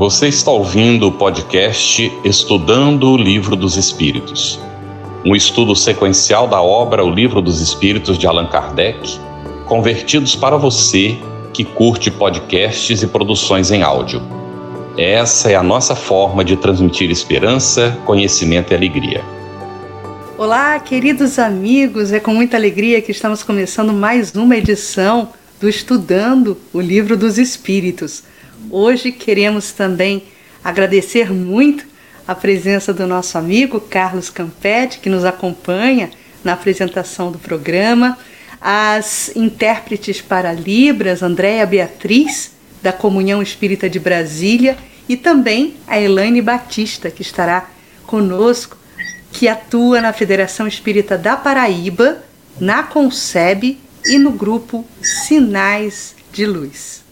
Você está ouvindo o podcast Estudando o Livro dos Espíritos, um estudo sequencial da obra O Livro dos Espíritos de Allan Kardec, convertidos para você que curte podcasts e produções em áudio. Essa é a nossa forma de transmitir esperança, conhecimento e alegria. Olá, queridos amigos, é com muita alegria que estamos começando mais uma edição do Estudando o Livro dos Espíritos. Hoje queremos também agradecer muito a presença do nosso amigo Carlos Campetti, que nos acompanha na apresentação do programa, as intérpretes para Libras, Andréa Beatriz, da Comunhão Espírita de Brasília, e também a Elaine Batista, que estará conosco que atua na Federação Espírita da Paraíba, na Concebe e no grupo Sinais de Luz.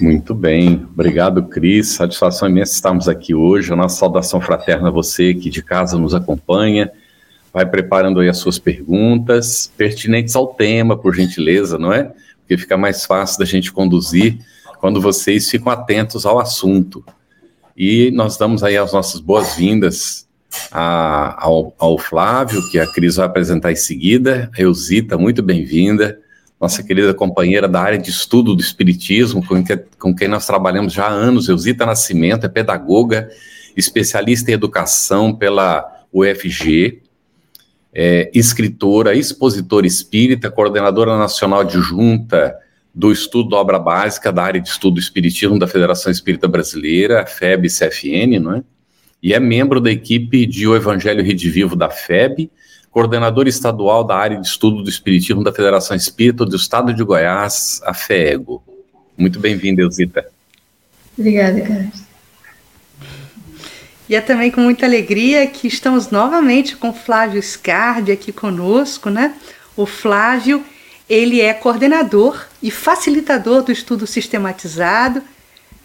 Muito bem, obrigado, Cris. Satisfação imensa estarmos aqui hoje. A nossa saudação fraterna a você que de casa nos acompanha. Vai preparando aí as suas perguntas, pertinentes ao tema, por gentileza, não é? Porque fica mais fácil da gente conduzir quando vocês ficam atentos ao assunto. E nós damos aí as nossas boas-vindas ao, ao, Flávio, que a Cris vai apresentar em seguida, a Eusita, muito bem-vinda, nossa querida companheira da área de estudo do Espiritismo, com, que, com quem nós trabalhamos já há anos, Eusita Nascimento, é pedagoga, especialista em educação pela UFG, é, escritora, expositora espírita, coordenadora nacional adjunta do estudo da obra básica da área de estudo do Espiritismo da Federação Espírita Brasileira, FEB-CFN, não é? e é membro da equipe de O Evangelho Redivivo da FEB, coordenador estadual da área de estudo do Espiritismo da Federação Espírita do Estado de Goiás, a FEEGO. Muito bem-vinda, Elzita. Obrigada, Carlos. E é também com muita alegria que estamos novamente com Flávio Scardi aqui conosco, né? O Flávio, ele é coordenador e facilitador do estudo sistematizado,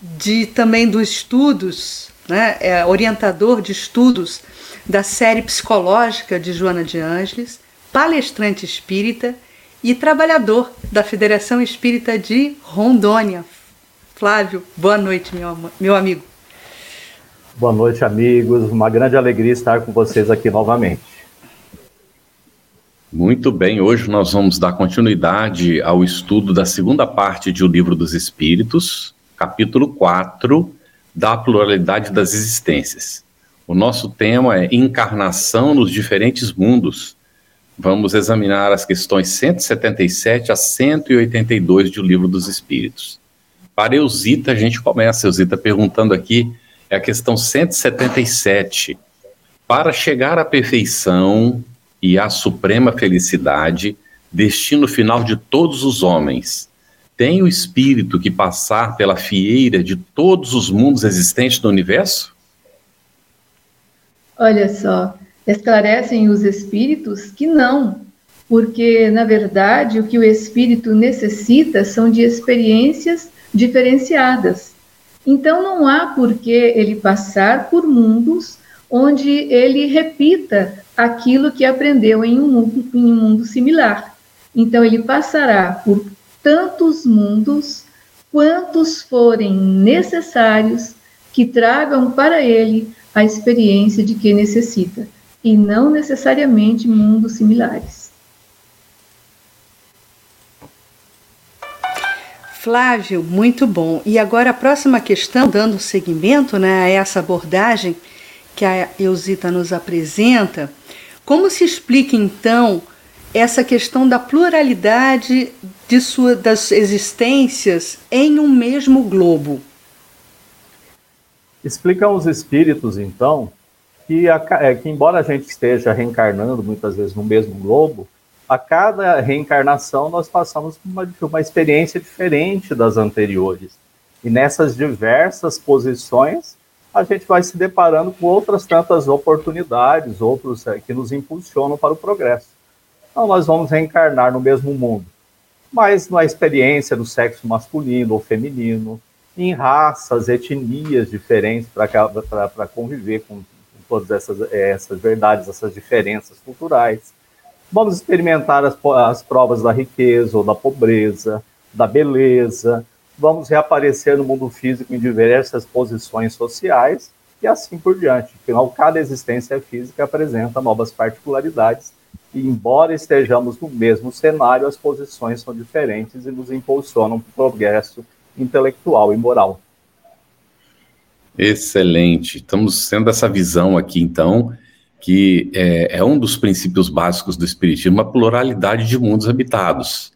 de também dos estudos né, é orientador de estudos da série psicológica de Joana de Ângeles, palestrante espírita e trabalhador da Federação Espírita de Rondônia. Flávio, boa noite, meu, meu amigo. Boa noite, amigos. Uma grande alegria estar com vocês aqui novamente. Muito bem, hoje nós vamos dar continuidade ao estudo da segunda parte de O Livro dos Espíritos, capítulo 4, da pluralidade das existências. O nosso tema é encarnação nos diferentes mundos. Vamos examinar as questões 177 a 182 do Livro dos Espíritos. Para Eusita, a gente começa, Eusita, perguntando aqui, é a questão 177. Para chegar à perfeição e à suprema felicidade, destino final de todos os homens, tem o espírito que passar pela fieira de todos os mundos existentes no universo? Olha só, esclarecem os espíritos que não, porque na verdade o que o espírito necessita são de experiências diferenciadas. Então não há por que ele passar por mundos onde ele repita aquilo que aprendeu em um mundo, em um mundo similar. Então ele passará por tantos mundos quantos forem necessários que tragam para ele a experiência de que necessita, e não necessariamente mundos similares. Flávio, muito bom. E agora a próxima questão, dando seguimento né, a essa abordagem que a Eusita nos apresenta, como se explica então essa questão da pluralidade de sua, das existências em um mesmo globo. Explicam os espíritos, então, que, a, é, que embora a gente esteja reencarnando muitas vezes no mesmo globo, a cada reencarnação nós passamos por uma, uma experiência diferente das anteriores. E nessas diversas posições, a gente vai se deparando com outras tantas oportunidades, outros é, que nos impulsionam para o progresso. Então, nós vamos reencarnar no mesmo mundo, mas na experiência do sexo masculino ou feminino, em raças, etnias diferentes para conviver com, com, todas essas, essas verdades, essas diferenças culturais. Vamos experimentar as, as provas da riqueza ou da pobreza, da beleza, vamos reaparecer no mundo físico em diversas posições sociais e assim por diante. Afinal, cada existência física apresenta novas particularidades e, embora estejamos no mesmo cenário, as posições são diferentes e nos impulsionam para o progresso intelectual e moral. Excelente. Estamos tendo essa visão aqui, então, que é, é, um dos princípios básicos do Espiritismo, a pluralidade de mundos habitados.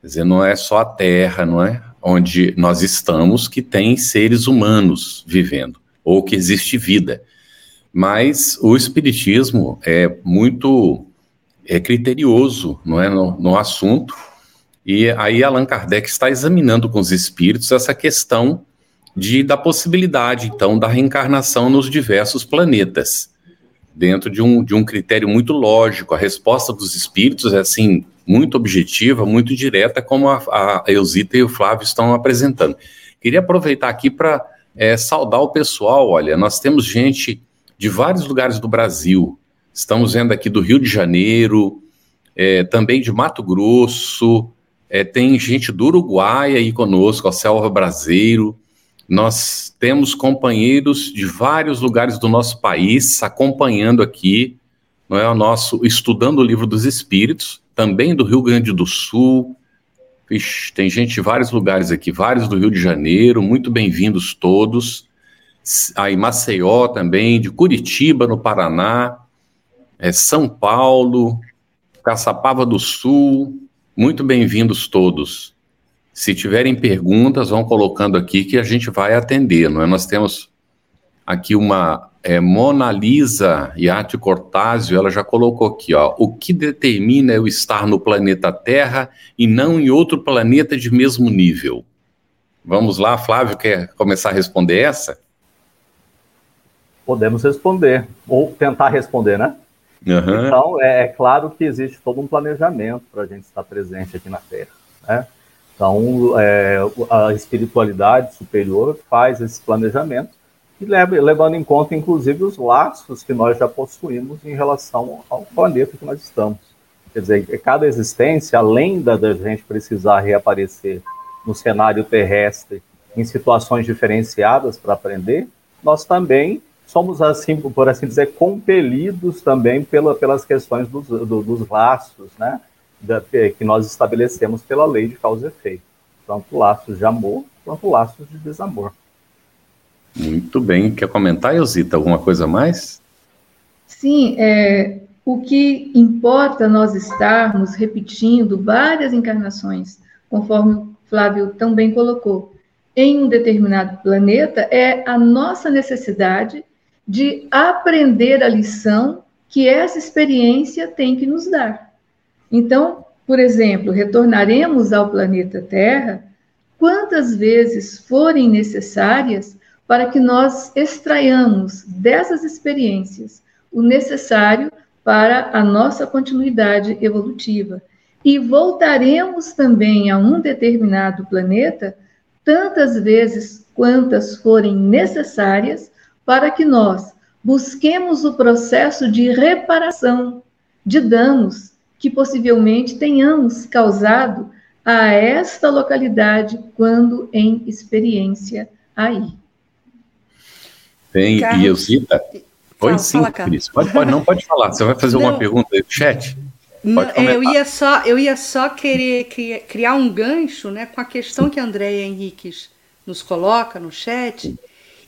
Quer dizer, não é só a Terra, não é? Onde nós estamos, que tem seres humanos vivendo, ou que existe vida. Mas o Espiritismo é muito é criterioso não é, no, no assunto, e aí Allan Kardec está examinando com os espíritos essa questão de, da possibilidade, então, da reencarnação nos diversos planetas, dentro de um, de um critério muito lógico. A resposta dos espíritos é, assim, muito objetiva, muito direta, como a, a e o Flávio estão apresentando. Queria aproveitar aqui para é, saudar o pessoal. Olha, nós temos gente de vários lugares do Brasil. Estamos vendo aqui do Rio de Janeiro, é, também de Mato Grosso, é, tem gente do Uruguai aí conosco, a Selva Brasileiro. Nós temos companheiros de vários lugares do nosso país acompanhando aqui, não é o nosso estudando o livro dos Espíritos, também do Rio Grande do Sul. Ixi, tem gente de vários lugares aqui, vários do Rio de Janeiro, muito bem-vindos todos. Aí Maceió também, de Curitiba, no Paraná, é, São Paulo, Caçapava do Sul, muito bem-vindos todos. Se tiverem perguntas, vão colocando aqui que a gente vai atender, não é? Nós temos aqui uma é, Mona Lisa Iate Cortázio, ela já colocou aqui, ó, o que determina eu estar no planeta Terra e não em outro planeta de mesmo nível? Vamos lá, Flávio, quer começar a responder essa? Podemos responder, ou tentar responder, né? Uhum. Então, é, é, claro que existe todo um planejamento para a gente estar presente aqui na Terra, né? Então, é, a espiritualidade superior faz esse planejamento e leva, levando em conta, inclusive, os laços que nós já possuímos em relação ao planeta que nós estamos. Quer dizer, cada existência, além da, da gente precisar reaparecer no cenário terrestre em situações diferenciadas para aprender, nós também somos, assim, por assim dizer, compelidos também pela, pelas questões dos, do, dos laços, né? da, que nós estabelecemos pela lei de causa e efeito, tanto laços de amor quanto laços de desamor. Muito bem. Quer comentar, Elzita, alguma coisa mais? Sim, é, o que importa nós estarmos repetindo várias encarnações, conforme o Flávio também colocou, em um determinado planeta, é a nossa necessidade de aprender a lição que essa experiência tem que nos dar. Então, por exemplo, retornaremos ao planeta Terra quantas vezes forem necessárias para que nós extraiamos dessas experiências o necessário para a nossa continuidade evolutiva. E voltaremos também a um determinado planeta tantas vezes quantas forem necessárias para que nós busquemos o processo de reparação de danos que possivelmente tenhamos causado a esta localidade quando em experiência aí. Tem, Carlos, e Elzita? Oi, fala, sim, fala, Cris. Pode, pode, não pode falar. Você vai fazer não, uma pergunta aí no chat? Não, eu ia só, eu ia só querer criar, um gancho né, com a questão que a Andréia Henriques nos coloca no chat,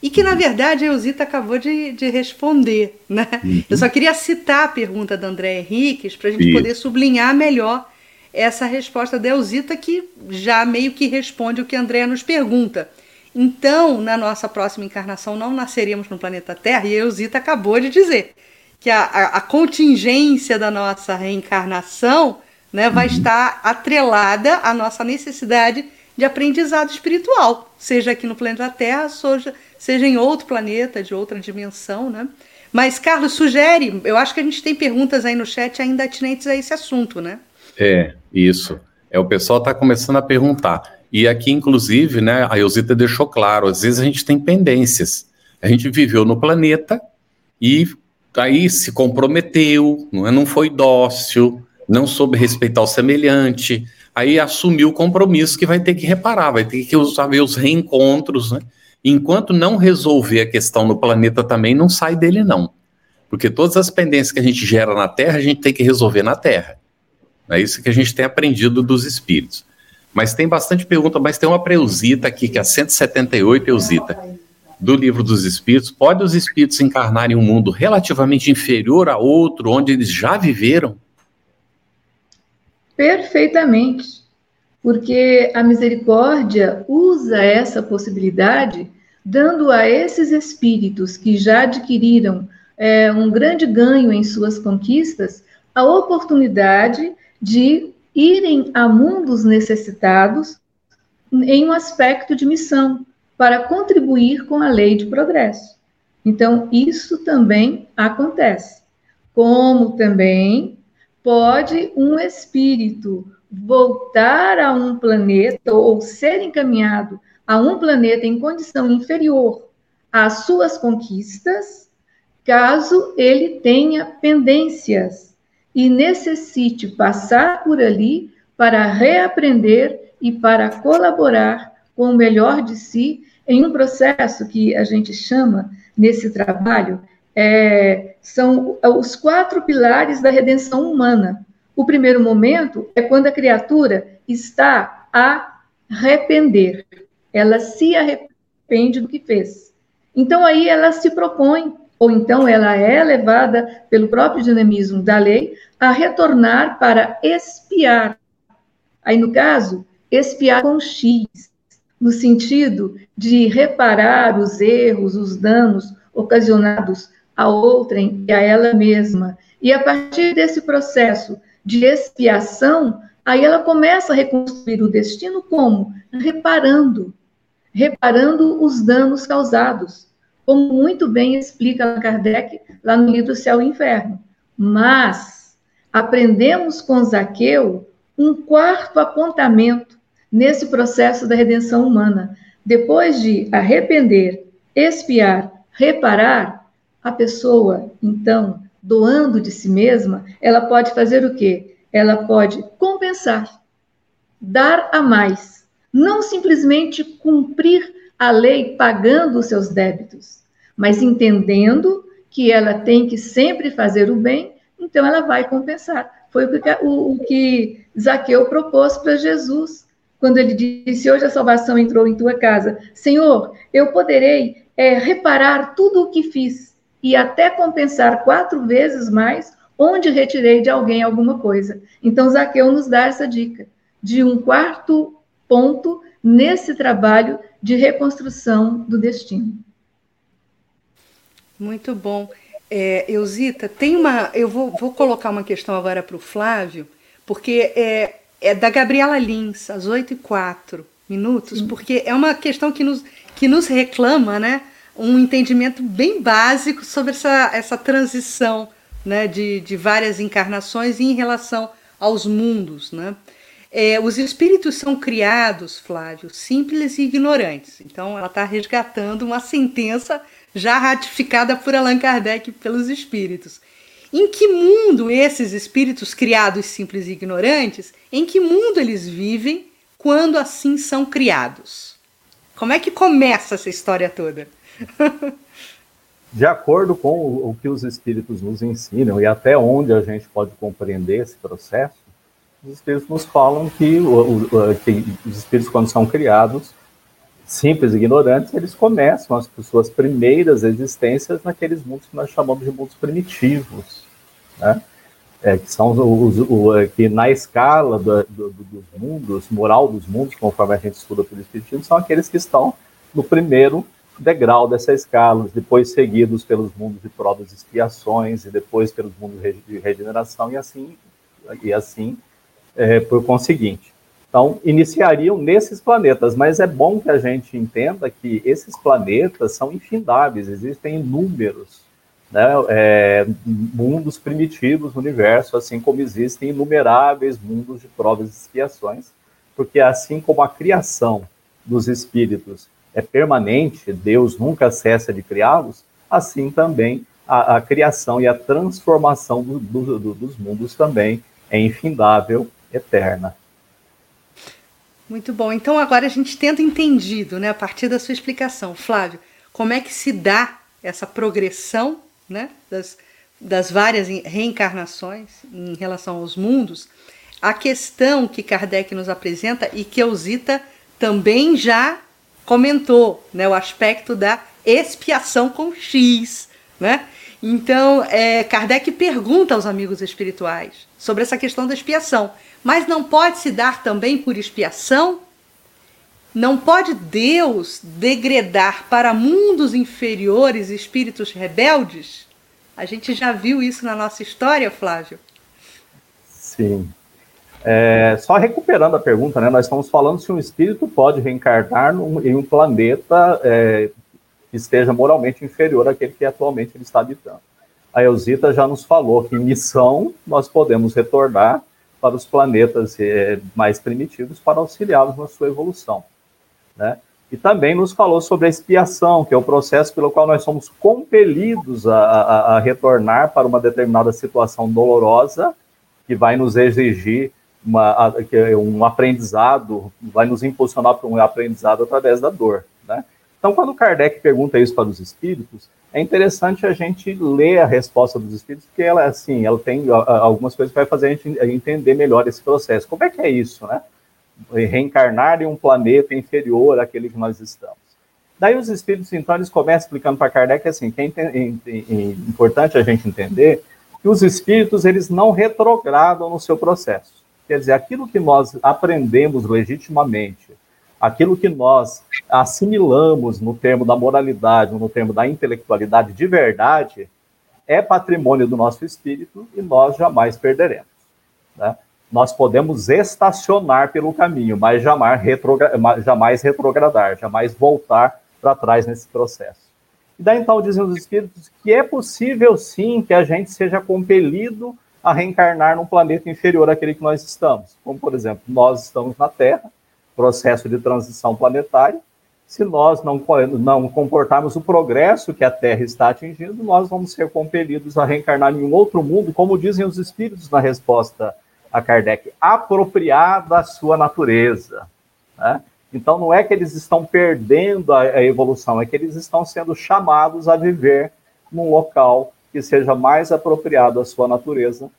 e que, na verdade, a Elzita acabou de, de responder. Né? Uhum. Eu só queria citar a pergunta da André Henriques para a gente Isso. poder sublinhar melhor essa resposta da Elzita, que já meio que responde o que a André nos pergunta. Então, na nossa próxima encarnação, não nasceríamos no planeta Terra, e a Elzita acabou de dizer que a, a, a contingência da nossa reencarnação né, vai uhum. estar atrelada à nossa necessidade de aprendizado espiritual, seja aqui no planeta Terra, seja, seja em outro planeta, de outra dimensão, né? Mas, Carlos, sugere, eu acho que a gente tem perguntas aí no chat ainda atinentes a esse assunto, né? É, isso. É, o pessoal está começando a perguntar. E aqui, inclusive, né, a Elzita deixou claro, às vezes a gente tem pendências. A gente viveu no planeta e aí se comprometeu, não, é, não foi dócil, não soube respeitar o semelhante, aí assumir o compromisso que vai ter que reparar, vai ter que haver os reencontros, né? Enquanto não resolver a questão no planeta também, não sai dele não. Porque todas as pendências que a gente gera na Terra, a gente tem que resolver na Terra. É isso que a gente tem aprendido dos espíritos. Mas tem bastante pergunta, mas tem uma preusita aqui, que é a 178 Eusita, do Livro dos Espíritos. Pode os espíritos encarnarem um mundo relativamente inferior a outro, onde eles já viveram? Perfeitamente. Porque a misericórdia usa essa possibilidade, dando a esses espíritos que já adquiriram é, um grande ganho em suas conquistas, a oportunidade de irem a mundos necessitados em um aspecto de missão, para contribuir com a lei de progresso. Então, isso também acontece. Como também pode um espírito voltar a um planeta ou ser encaminhado a um planeta em condição inferior às suas conquistas, caso ele tenha pendências e necessite passar por ali para reaprender e para colaborar com o melhor de si em um processo que a gente chama nesse trabalho é, são os quatro pilares da redenção humana. O primeiro momento é quando a criatura está a arrepender, ela se arrepende do que fez. Então aí ela se propõe, ou então ela é levada pelo próprio dinamismo da lei a retornar para espiar. Aí no caso, espiar com X, no sentido de reparar os erros, os danos ocasionados a outrem e a ela mesma. E a partir desse processo de expiação, aí ela começa a reconstruir o destino como? Reparando, reparando os danos causados, como muito bem explica Kardec lá no livro Céu e Inferno. Mas aprendemos com Zaqueu um quarto apontamento nesse processo da redenção humana. Depois de arrepender, expiar, reparar, a pessoa, então, doando de si mesma, ela pode fazer o quê? Ela pode compensar, dar a mais, não simplesmente cumprir a lei pagando os seus débitos, mas entendendo que ela tem que sempre fazer o bem, então ela vai compensar. Foi o que, Zaqueu propôs para Jesus, quando ele disse: Hoje a salvação entrou em tua casa. Senhor, eu poderei é, reparar tudo o que fiz e até compensar quatro vezes mais onde retirei de alguém alguma coisa. Então, Zaqueu nos dá essa dica de um quarto ponto nesse trabalho de reconstrução do destino. Muito bom. É, Eusita, tem uma. Eu vou, vou colocar uma questão agora para o Flávio, porque é, é da Gabriela Lins, às 8 e 4 minutos, Sim. porque é uma questão que nos, que nos reclama, né? Um entendimento bem básico sobre essa, essa transição né, de, de várias encarnações em relação aos mundos. Né? É, os espíritos são criados, Flávio, simples e ignorantes. Então, ela está resgatando uma sentença já ratificada por Allan Kardec pelos espíritos. Em que mundo esses espíritos criados simples e ignorantes, em que mundo eles vivem quando assim são criados? Como é que começa essa história toda? De acordo com o, que os espíritos nos ensinam e até onde a gente pode compreender esse processo, os espíritos nos falam que, o, o, que os espíritos, quando são criados, simples e ignorantes, eles começam as suas primeiras existências naqueles mundos que nós chamamos de mundos primitivos, né? É, que são os, os, que na escala do, do, dos mundos, moral dos mundos, conforme a gente estuda pelo Espiritismo, são aqueles que estão no primeiro degrau dessa escala, depois seguidos pelos mundos de provas e expiações, e depois pelos mundos de regeneração, e assim, e assim é, por conseguinte. Então, iniciariam nesses planetas, mas é bom que a gente entenda que esses planetas são infindáveis, existem inúmeros né, é, mundos primitivos no universo, assim como existem inumeráveis mundos de provas e expiações, porque assim como a criação dos espíritos é permanente, Deus nunca cessa de criá-los, assim também a, a, criação e a transformação do, do, do, dos mundos também é infindável, eterna. Muito bom. Então agora a gente tenta entendido, né, a partir da sua explicação, Flávio, como é que se dá essa progressão, né, das, das várias reencarnações em relação aos mundos. A questão que Kardec nos apresenta e que Eusita também já comentou, né, o aspecto da expiação com X, né? Então, é, Kardec pergunta aos amigos espirituais sobre essa questão da expiação. Mas não pode se dar também por expiação? Não pode Deus degradar para mundos inferiores espíritos rebeldes? A gente já viu isso na nossa história, Flávio? Sim. É, só recuperando a pergunta, né, nós estamos falando se um espírito pode reencarnar num, em um planeta é, que esteja moralmente inferior àquele que atualmente ele está habitando. A Elzita já nos falou que em missão nós podemos retornar para os planetas é, mais primitivos para auxiliá-los na sua evolução. Né? E também nos falou sobre a expiação, que é o processo pelo qual nós somos compelidos a, a, a retornar para uma determinada situação dolorosa, que vai nos exigir uma, é um aprendizado, vai nos impulsionar para um aprendizado através da dor. Né? Então, quando Kardec pergunta isso para os espíritos, é interessante a gente ler a resposta dos espíritos, porque ela, assim, ela tem algumas coisas que vai fazer a gente entender melhor esse processo. Como é que é isso, né? Reencarnar em um planeta inferior àquele que nós estamos. Daí os espíritos, então, eles começam explicando para Kardec assim, que é, importante a gente entender que os espíritos, eles não retrogradam no seu processo. Quer dizer, aquilo que nós aprendemos legitimamente, aquilo que nós assimilamos no termo da moralidade, no termo da intelectualidade de verdade, é patrimônio do nosso espírito e nós jamais perderemos. Né? Nós podemos estacionar pelo caminho, mas jamais, retrogra jamais retrogradar, jamais voltar para trás nesse processo. E daí então dizem os espíritos que é possível sim que a gente seja compelido a reencarnar num planeta inferior àquele que nós estamos. Como, por exemplo, nós estamos na Terra, processo de transição planetária, se nós não, não comportarmos o progresso que a Terra está atingindo, nós vamos ser compelidos a reencarnar em um outro mundo, como dizem os espíritos na resposta a Kardec, apropriado à sua natureza. Né? Então, não é que eles estão perdendo a, a evolução, é que eles estão sendo chamados a viver num local que seja mais apropriado à sua natureza,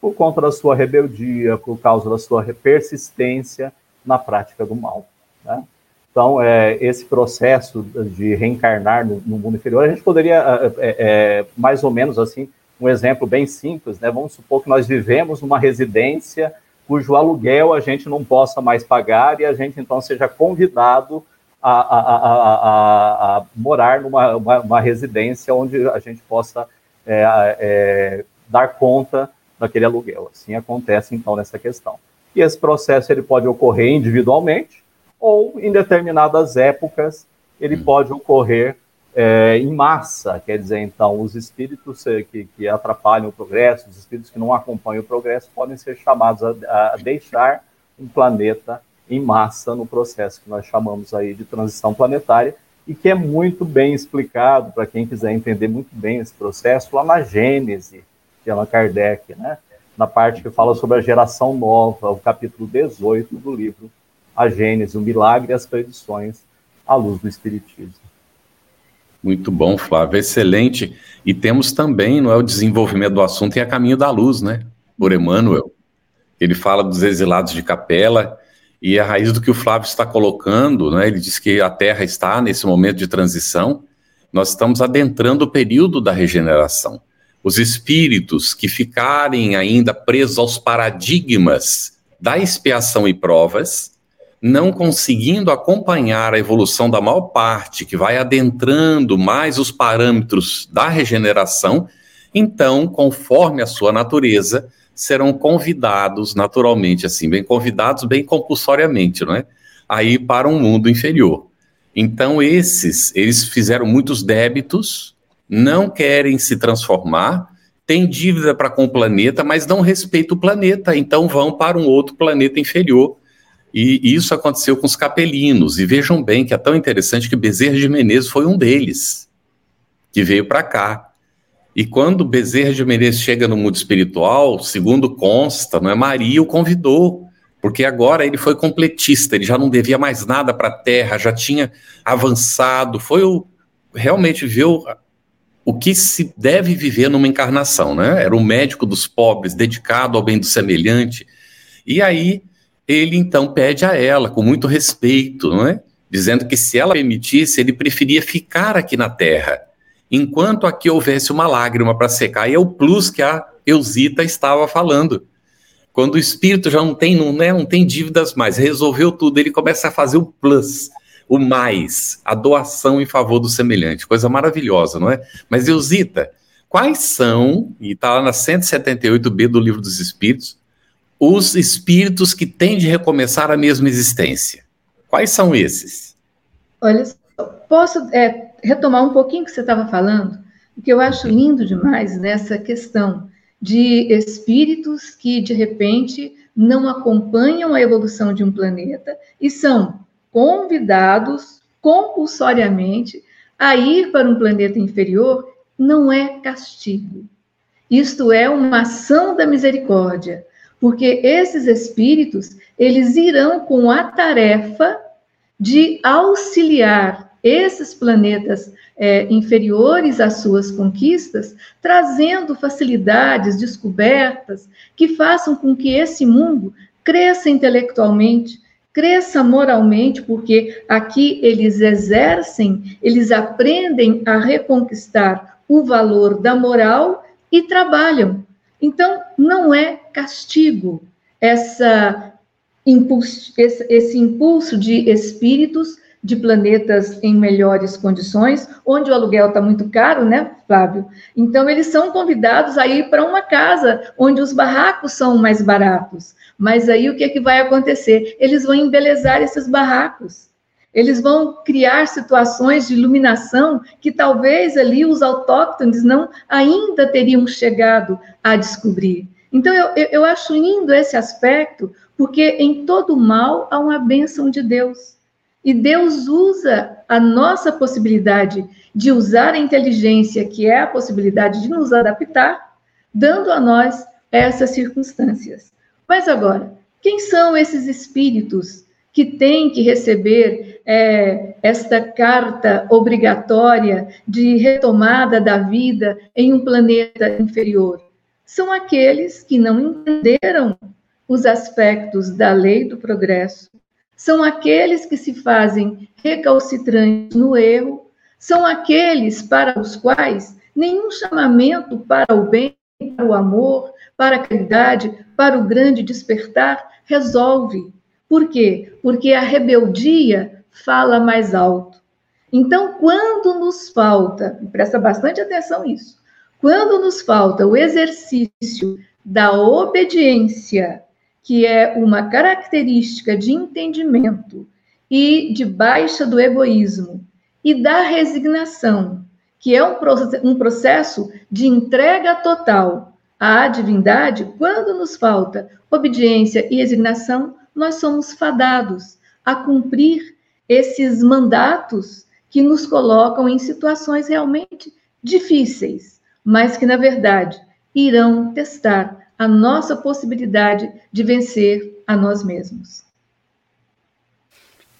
por conta da sua rebeldia, por causa da sua persistência na prática do mal. Né? Então, é, esse processo de reencarnar no, no, mundo inferior, a gente poderia, é, é, é, mais ou menos assim, um exemplo bem simples, né? Vamos supor que nós vivemos numa residência cujo aluguel a gente não possa mais pagar e a gente então seja convidado a, a, a, a morar numa uma, uma, residência onde a gente possa é, é, dar conta daquele aluguel. Assim acontece então nessa questão. E esse processo ele pode ocorrer individualmente ou em determinadas épocas ele hum. pode ocorrer é, em massa, quer dizer, então, os espíritos é, que, que, atrapalham o progresso, os espíritos que não acompanham o progresso, podem ser chamados a, a, deixar um planeta em massa no processo que nós chamamos aí de transição planetária, e que é muito bem explicado para quem quiser entender muito bem esse processo lá na Gênese, de Allan Kardec, né? na parte que fala sobre a geração nova, o capítulo 18 do livro A Gênese, o Milagre e as Predições à Luz do Espiritismo. Muito bom, Flávio, excelente. E temos também, não é o desenvolvimento do assunto em A Caminho da Luz, né? Por Emmanuel. Ele fala dos exilados de capela, e a raiz do que o Flávio está colocando, né? Ele diz que a Terra está nesse momento de transição, nós estamos adentrando o período da regeneração os espíritos que ficarem ainda presos aos paradigmas da expiação e provas, não conseguindo acompanhar a evolução da maior parte, que vai adentrando mais os parâmetros da regeneração, então, conforme a sua natureza, serão convidados naturalmente, assim, bem convidados, bem compulsoriamente, não é? Aí para um mundo inferior. Então, esses, eles fizeram muitos débitos, não querem se transformar, têm dívida para com o planeta, mas não respeitam o planeta, então vão para um outro planeta inferior. E isso aconteceu com os capelinos. E vejam bem que é tão interessante que Bezerra de Menezes foi um deles, que veio para cá. E quando Bezerra de Menezes chega no mundo espiritual, segundo consta, não é Maria o convidou porque agora ele foi completista, ele já não devia mais nada para a Terra, já tinha avançado, foi o, realmente viu o que se deve viver numa encarnação, né? Era o médico dos pobres, dedicado ao bem do semelhante. E aí ele então pede a ela, com muito respeito, não é? Dizendo que se ela permitisse, ele preferia ficar aqui na Terra, enquanto aqui houvesse uma lágrima para secar. E é o plus que a Eusita estava falando. Quando o espírito já não tem, não, né, não tem dívidas mais, resolveu tudo, ele começa a fazer o plus o mais, a doação em favor do semelhante, coisa maravilhosa, não é? Mas Eusita, quais são, e está lá na 178b do Livro dos Espíritos, os espíritos que têm de recomeçar a mesma existência? Quais são esses? Olha, posso é, retomar um pouquinho que você estava falando? O que eu acho lindo demais nessa questão de espíritos que, de repente, não acompanham a evolução de um planeta e são convidados compulsoriamente a ir para um planeta inferior não é castigo. Isto é uma ação da misericórdia, porque esses espíritos, eles irão com a tarefa de auxiliar esses planetas é, inferiores às suas conquistas, trazendo facilidades, descobertas que façam com que esse mundo cresça intelectualmente, cresça moralmente, porque aqui eles exercem, eles aprendem a reconquistar o valor da moral e trabalham. Então, não é castigo essa impulso, esse, esse impulso de espíritos de planetas em melhores condições, onde o aluguel está muito caro, né, Flávio? Então, eles são convidados a ir para uma casa onde os barracos são mais baratos. Mas aí o que, é que vai acontecer? Eles vão embelezar esses barracos. Eles vão criar situações de iluminação que talvez ali os autóctones não ainda teriam chegado a descobrir. Então, eu, eu acho lindo esse aspecto, porque em todo mal há uma bênção de Deus. E Deus usa a nossa possibilidade de usar a inteligência, que é a possibilidade de nos adaptar, dando a nós essas circunstâncias. Mas agora, quem são esses espíritos que têm que receber é, esta carta obrigatória de retomada da vida em um planeta inferior? São aqueles que não entenderam os aspectos da lei do progresso, são aqueles que se fazem recalcitrantes no erro, são aqueles para os quais nenhum chamamento para o bem, para o amor, para a caridade, para o grande despertar resolve. Por quê? Porque a rebeldia fala mais alto. Então, quando nos falta, presta bastante atenção nisso, quando nos falta o exercício da obediência que é uma característica de entendimento e de baixa do egoísmo, e da resignação, que é um processo de entrega total à divindade, quando nos falta obediência e resignação, nós somos fadados a cumprir esses mandatos que nos colocam em situações realmente difíceis, mas que, na verdade, irão testar a nossa possibilidade de vencer a nós mesmos.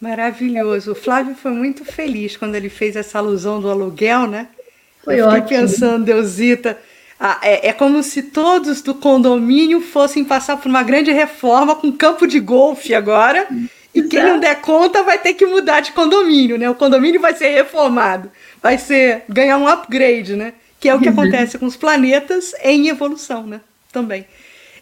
Maravilhoso. O Flávio foi muito feliz quando ele fez essa alusão do aluguel, né? Foi Eu fiquei ótimo. pensando, Deusita, ah, é, é, como se todos do condomínio fossem passar por uma grande reforma com campo de golfe agora. E quem não der conta vai ter que mudar de condomínio, né? O condomínio vai ser reformado, vai ser ganhar um upgrade, né? Que é o que uhum. acontece com os planetas em evolução, né? Também.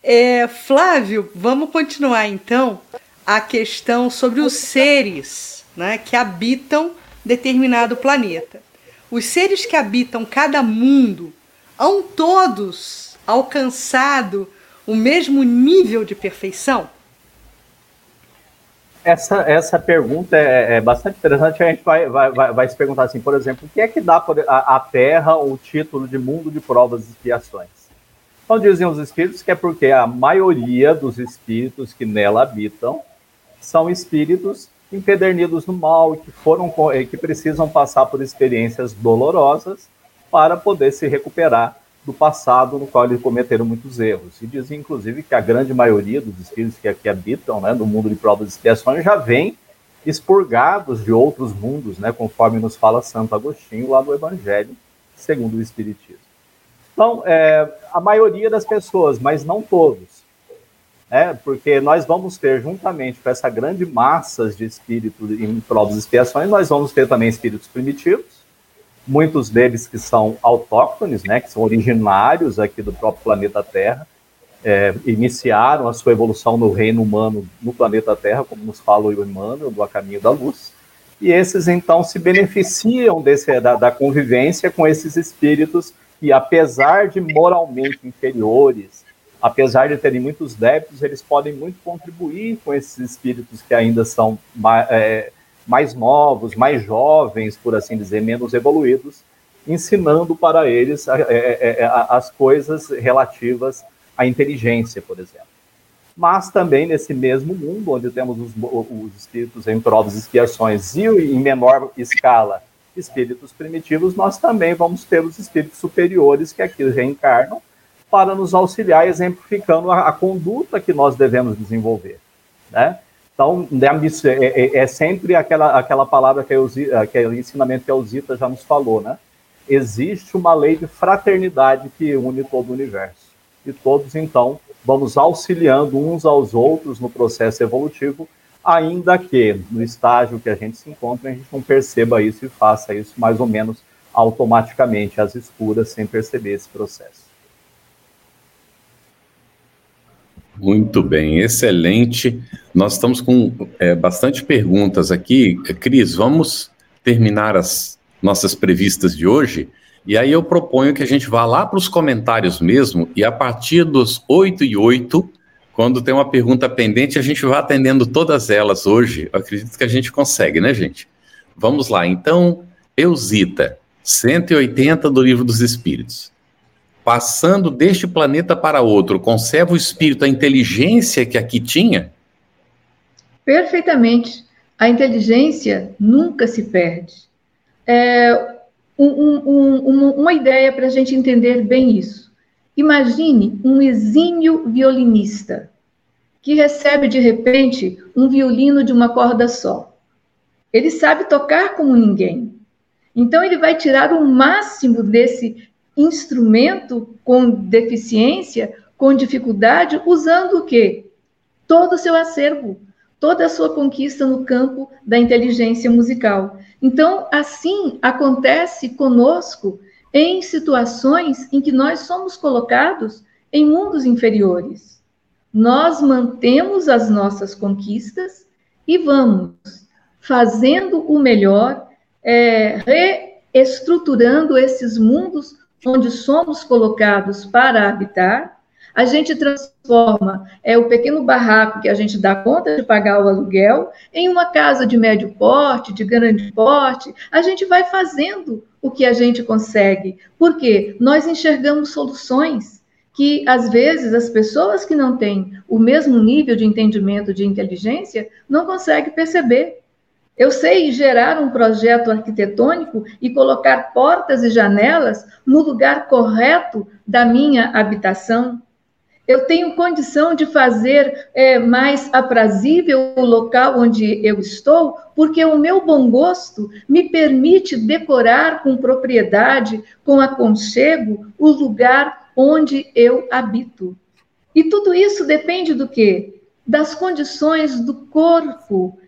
É, Flávio, vamos continuar então a questão sobre os seres né, que habitam determinado planeta. Os seres que habitam cada mundo hão todos alcançado o mesmo nível de perfeição? Essa, essa pergunta é, é bastante interessante. A gente vai, vai, vai, vai, se perguntar assim, por exemplo, o que é que dá a, a Terra o título de mundo de provas e expiações? Então dizem os espíritos que é porque a maioria dos espíritos que nela habitam são espíritos empedernidos no mal que foram que precisam passar por experiências dolorosas para poder se recuperar do passado no qual eles cometeram muitos erros. E diz, inclusive, que a grande maioria dos espíritos que aqui habitam, né, no mundo de provas e expiações, já vem expurgados de outros mundos, né, conforme nos fala Santo Agostinho lá no Evangelho, segundo o Espiritismo. Então, é, a maioria das pessoas, mas não todos, né, porque nós vamos ter, juntamente com essa grande massa de espíritos em provas e expiações, nós vamos ter também espíritos primitivos, muitos deles que são autóctones, né, que são originários aqui do próprio planeta Terra, é, iniciaram a sua evolução no reino humano no planeta Terra, como nos fala o Emmanuel, do A Caminho da Luz, e esses então se beneficiam desse, da, da convivência com esses espíritos que, apesar de moralmente inferiores, apesar de terem muitos débitos, eles podem muito contribuir com esses espíritos que ainda são é, mais novos, mais jovens, por assim dizer, menos evoluídos, ensinando para eles é, é, é, as coisas relativas à inteligência, por exemplo. Mas também nesse mesmo mundo, onde temos os, os espíritos em provas e expiações e, em menor escala, espíritos primitivos, nós também vamos ter os espíritos superiores que aqui reencarnam para nos auxiliar, exemplificando a, a conduta que nós devemos desenvolver. Né? Então, né, é, é, é, sempre aquela, aquela palavra que, Eusita, aquele ensinamento que a Eusita já nos falou, né? Existe uma lei de fraternidade que une todo o universo. E todos, então, vamos auxiliando uns aos outros no processo evolutivo, ainda que no estágio que a gente se encontra, a gente não perceba isso e faça isso mais ou menos automaticamente, às escuras, sem perceber esse processo. Muito bem, excelente. Nós estamos com é, bastante perguntas aqui. Cris, vamos terminar as nossas previstas de hoje. E aí eu proponho que a gente vá lá para os comentários mesmo, e a partir dos 8 e 8, quando tem uma pergunta pendente, a gente vai atendendo todas elas hoje. Eu acredito que a gente consegue, né, gente? Vamos lá. Então, Eusita, 180 do Livro dos Espíritos passando deste planeta para outro, conserva o espírito, a inteligência que aqui tinha? Perfeitamente. A inteligência nunca se perde. É um, um, uma ideia para a gente entender bem isso. Imagine um exímio violinista que recebe de repente um violino de uma corda só. Ele sabe tocar como ninguém. Então ele vai tirar o máximo desse instrumento com deficiência, com dificuldade, usando o quê? Todo o seu acervo, toda a sua conquista no campo da inteligência musical. Então, assim acontece conosco em situações em que nós somos colocados em mundos inferiores. Nós mantemos as nossas conquistas e vamos fazendo o melhor, é, reestruturando esses mundos onde somos colocados para habitar, a gente transforma é o pequeno barraco que a gente dá conta de pagar o aluguel em uma casa de médio porte, de grande porte. A gente vai fazendo o que a gente consegue, porque nós enxergamos soluções que às vezes as pessoas que não têm o mesmo nível de entendimento de inteligência não conseguem perceber. Eu sei gerar um projeto arquitetônico e colocar portas e janelas no lugar correto da minha habitação. Eu tenho condição de fazer é, mais aprazível o local onde eu estou, porque o meu bom gosto me permite decorar com propriedade, com aconchego, o lugar onde eu habito. E tudo isso depende do quê? Das condições do corpo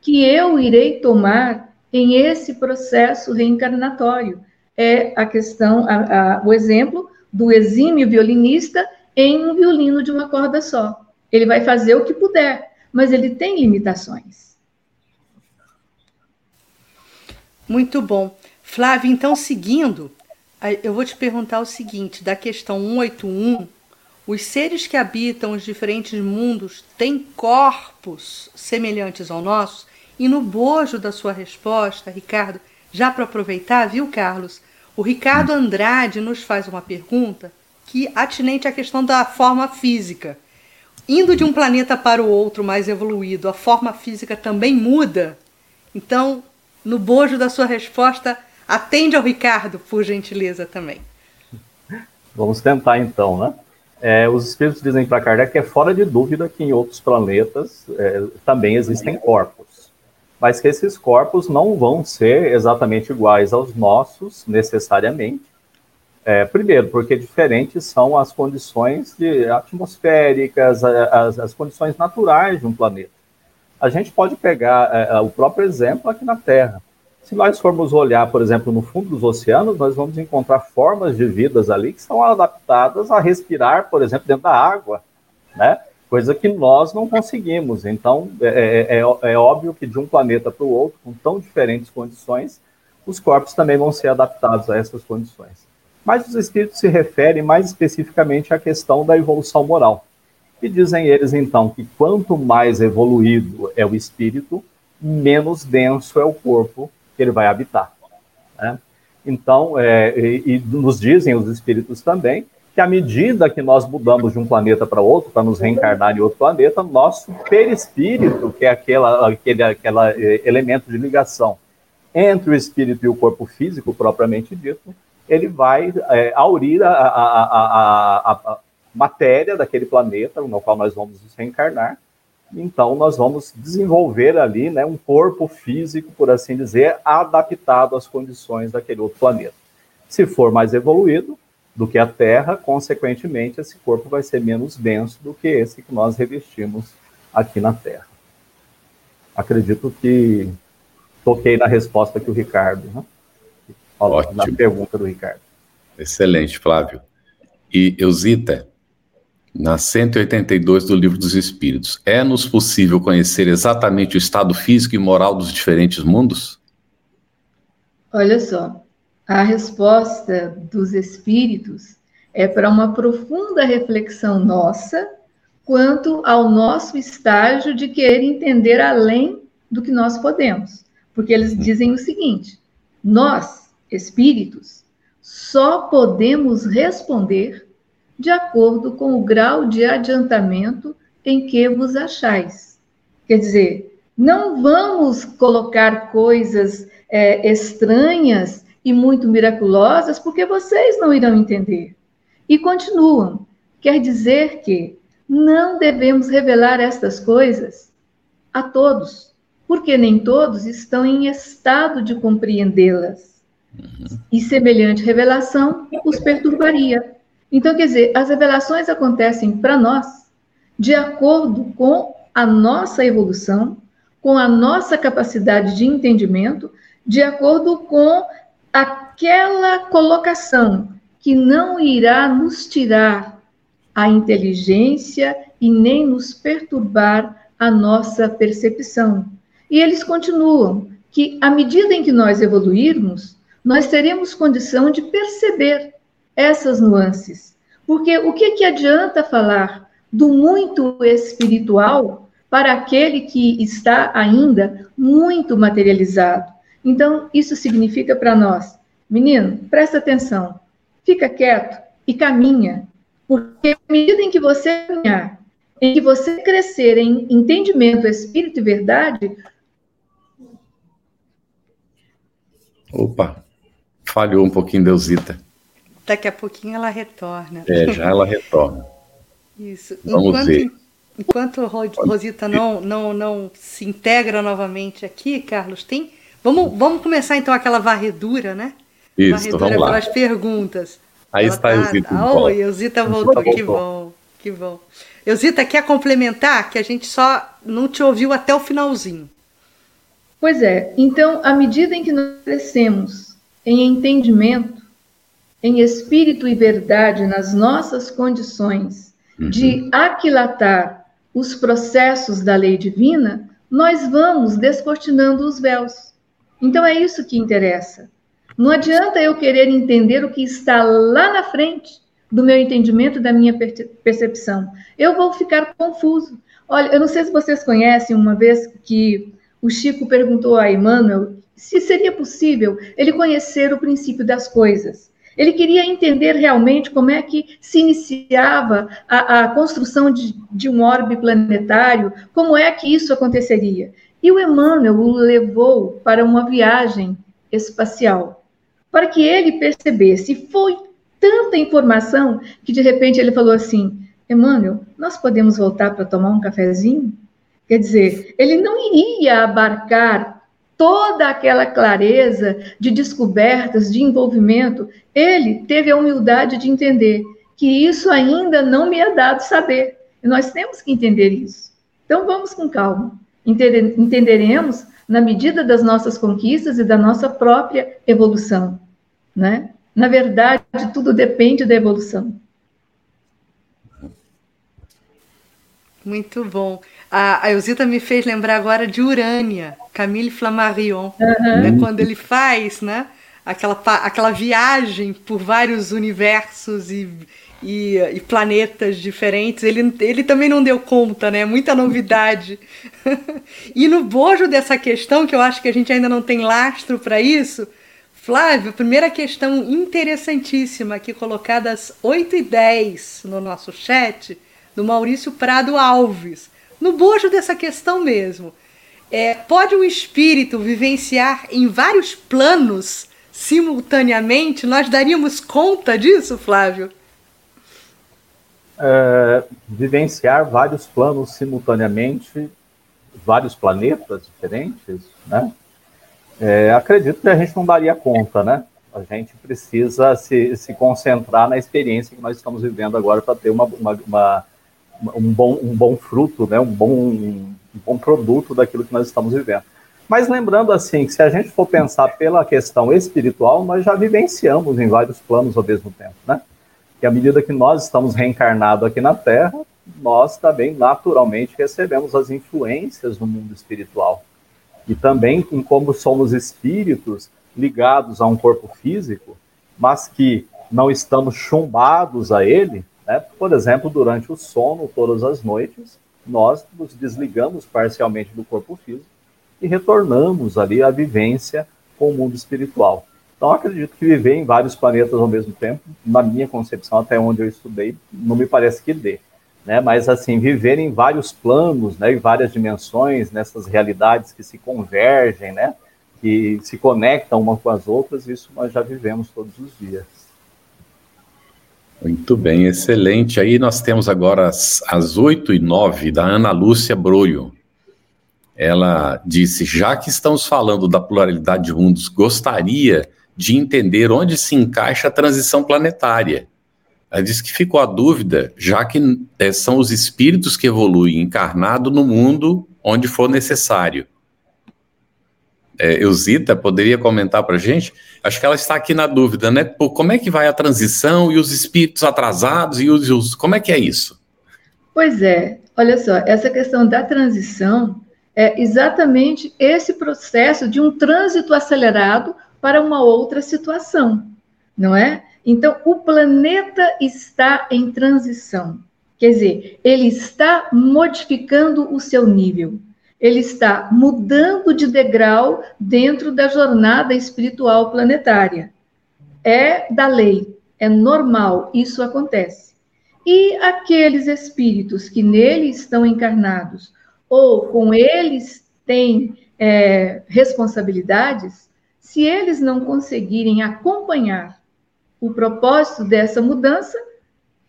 que eu irei tomar em esse processo reencarnatório. É a questão, a, a, o exemplo do exímio violinista em um violino de uma corda só. Ele vai fazer o que puder, mas ele tem limitações. Muito bom. Flávio, então, seguindo, eu vou te perguntar o seguinte: da questão 181, os seres que habitam os diferentes mundos têm corpos semelhantes ao nosso? E no bojo da sua resposta, Ricardo, já para aproveitar, viu, Carlos? O Ricardo Andrade nos faz uma pergunta que atinente à questão da forma física. Indo de um planeta para o outro mais evoluído, a forma física também muda? Então, no bojo da sua resposta, atende ao Ricardo, por gentileza também. Vamos tentar então, né? É, os espíritos dizem para Kardec que é fora de dúvida que em outros planetas é, também existem corpos, mas que esses corpos não vão ser exatamente iguais aos nossos, necessariamente. É, primeiro, porque diferentes são as condições atmosféricas, as, as condições naturais de um planeta. A gente pode pegar é, é, o próprio exemplo aqui na Terra. Se nós formos olhar, por exemplo, no fundo dos oceanos, nós vamos encontrar formas de vidas ali que são adaptadas a respirar, por exemplo, dentro da água, né? Coisa que nós não conseguimos. Então, é, é, é, é óbvio que de um planeta para o outro, com tão diferentes condições, os corpos também vão ser adaptados a essas condições. Mas os espíritos se referem mais especificamente à questão da evolução moral. E dizem eles, então, que quanto mais evoluído é o espírito, menos denso é o corpo que ele vai habitar. Né? Então, é, e, e, nos dizem os espíritos também que à medida que nós mudamos de um planeta para outro, para nos reencarnar em outro planeta, nosso perispírito, que é aquela, aquele aquela é, elemento de ligação entre o espírito e o corpo físico propriamente dito, ele vai é, aurir a, a, a, a, matéria daquele planeta no qual nós vamos nos reencarnar, então nós vamos desenvolver ali né, um corpo físico, por assim dizer, adaptado às condições daquele outro planeta. Se for mais evoluído do que a Terra, consequentemente, esse corpo vai ser menos denso do que esse que nós revestimos aqui na Terra. Acredito que toquei na resposta que o Ricardo né? Ótimo. na pergunta do Ricardo. Excelente, Flávio. E Eusita, na 182 do Livro dos Espíritos. É-nos possível conhecer exatamente o estado físico e moral dos diferentes mundos? Olha só, a resposta dos espíritos é para uma profunda reflexão nossa quanto ao nosso estágio de querer entender além do que nós podemos. Porque eles dizem o seguinte: nós, espíritos, só podemos responder de acordo com o grau de adiantamento em que vos achais. Quer dizer, não vamos colocar coisas é, estranhas e muito miraculosas, porque vocês não irão entender. E continuam. Quer dizer que não devemos revelar estas coisas a todos, porque nem todos estão em estado de compreendê-las. Uhum. E semelhante revelação os perturbaria. Então, quer dizer, as revelações acontecem para nós de acordo com a nossa evolução, com a nossa capacidade de entendimento, de acordo com aquela colocação que não irá nos tirar a inteligência e nem nos perturbar a nossa percepção. E eles continuam que, à medida em que nós evoluirmos, nós teremos condição de perceber essas nuances. Porque o que, que adianta falar do muito espiritual para aquele que está ainda muito materializado? Então, isso significa para nós, menino, presta atenção, fica quieto e caminha, porque à medida em que você caminhar, em que você crescer em entendimento, espírito e verdade. Opa, falhou um pouquinho, Deusita. Daqui a pouquinho ela retorna. É, já ela retorna. Isso. Vamos enquanto, ver. Enquanto Rosita não, não, não se integra novamente aqui, Carlos, tem. Vamos, vamos começar então aquela varredura, né? Isso, varredura vamos lá. pelas perguntas. Aí ela está tá... Eusita. Ah, oh, Eusita voltou, que bom, que bom. Eusita, quer complementar? Que a gente só não te ouviu até o finalzinho. Pois é, então, à medida em que nós crescemos em entendimento, em espírito e verdade nas nossas condições uhum. de aquilatar os processos da lei divina, nós vamos descortinando os véus. Então é isso que interessa. Não adianta eu querer entender o que está lá na frente do meu entendimento, da minha percepção. Eu vou ficar confuso. Olha, eu não sei se vocês conhecem uma vez que o Chico perguntou a Emmanuel se seria possível ele conhecer o princípio das coisas. Ele queria entender realmente como é que se iniciava a, a construção de, de, um orbe planetário, como é que isso aconteceria. E o Emmanuel o levou para uma viagem espacial, para que ele percebesse. Foi tanta informação que de repente ele falou assim: Emmanuel, nós podemos voltar para tomar um cafezinho? Quer dizer, ele não iria abarcar toda aquela clareza de descobertas, de envolvimento. Ele teve a humildade de entender que isso ainda não me é dado saber. E nós temos que entender isso. Então vamos com calma. Entenderemos na medida das nossas conquistas e da nossa própria evolução, né? Na verdade, tudo depende da evolução. Muito bom. A, a Elzita me fez lembrar agora de Urânia, Camille Flammarion, uhum. né, quando ele faz né, aquela, aquela viagem por vários universos e, e, e, planetas diferentes. Ele, ele também não deu conta, né? Muita novidade. e no bojo dessa questão, que eu acho que a gente ainda não tem lastro para isso, Flávio, primeira questão interessantíssima aqui colocada às 8h10 no nosso chat, do Maurício Prado Alves. No bojo dessa questão mesmo. É, pode um espírito vivenciar em vários planos simultaneamente? Nós daríamos conta disso, Flávio? É, vivenciar vários planos simultaneamente, vários planetas diferentes, né? É, acredito que a gente não daria conta, né? A gente precisa se, se concentrar na experiência que nós estamos vivendo agora para ter uma, uma, uma, um, bom, um bom fruto, né? um, bom, um bom produto daquilo que nós estamos vivendo. Mas lembrando assim, que se a gente for pensar pela questão espiritual, nós já vivenciamos em vários planos ao mesmo tempo, né? Que à medida que nós estamos reencarnados aqui na Terra, nós também naturalmente recebemos as influências do mundo espiritual e também em como somos espíritos ligados a um corpo físico, mas que não estamos chumbados a ele, né? por exemplo, durante o sono, todas as noites, nós nos desligamos parcialmente do corpo físico e retornamos ali à vivência com o mundo espiritual. Então, acredito que viver em vários planetas ao mesmo tempo, na minha concepção, até onde eu estudei, não me parece que dê né? Mas assim, viver em vários planos, né? Em várias dimensões, nessas realidades que se convergem, né? Que se conectam uma com as outras, isso nós já vivemos todos os dias. Muito bem, excelente. Aí nós temos agora as, as 8 e 9 da Ana Lúcia Broio. Ela disse: já que estamos falando da pluralidade de mundos, gostaria de entender onde se encaixa a transição planetária ela disse que ficou a dúvida, já que é, são os espíritos que evoluem encarnado no mundo onde for necessário. É, Eusita, poderia comentar para a gente? Acho que ela está aqui na dúvida, né? Por como é que vai a transição e os espíritos atrasados e os, os como é que é isso? Pois é, olha só, essa questão da transição é exatamente esse processo de um trânsito acelerado para uma outra situação, não é? Então, o planeta está em transição. Quer dizer, ele está modificando o seu nível. Ele está mudando de degrau dentro da jornada espiritual planetária. É da lei, é normal, isso acontece. E aqueles espíritos que nele estão encarnados, ou com eles têm é, responsabilidades, se eles não conseguirem acompanhar o propósito dessa mudança,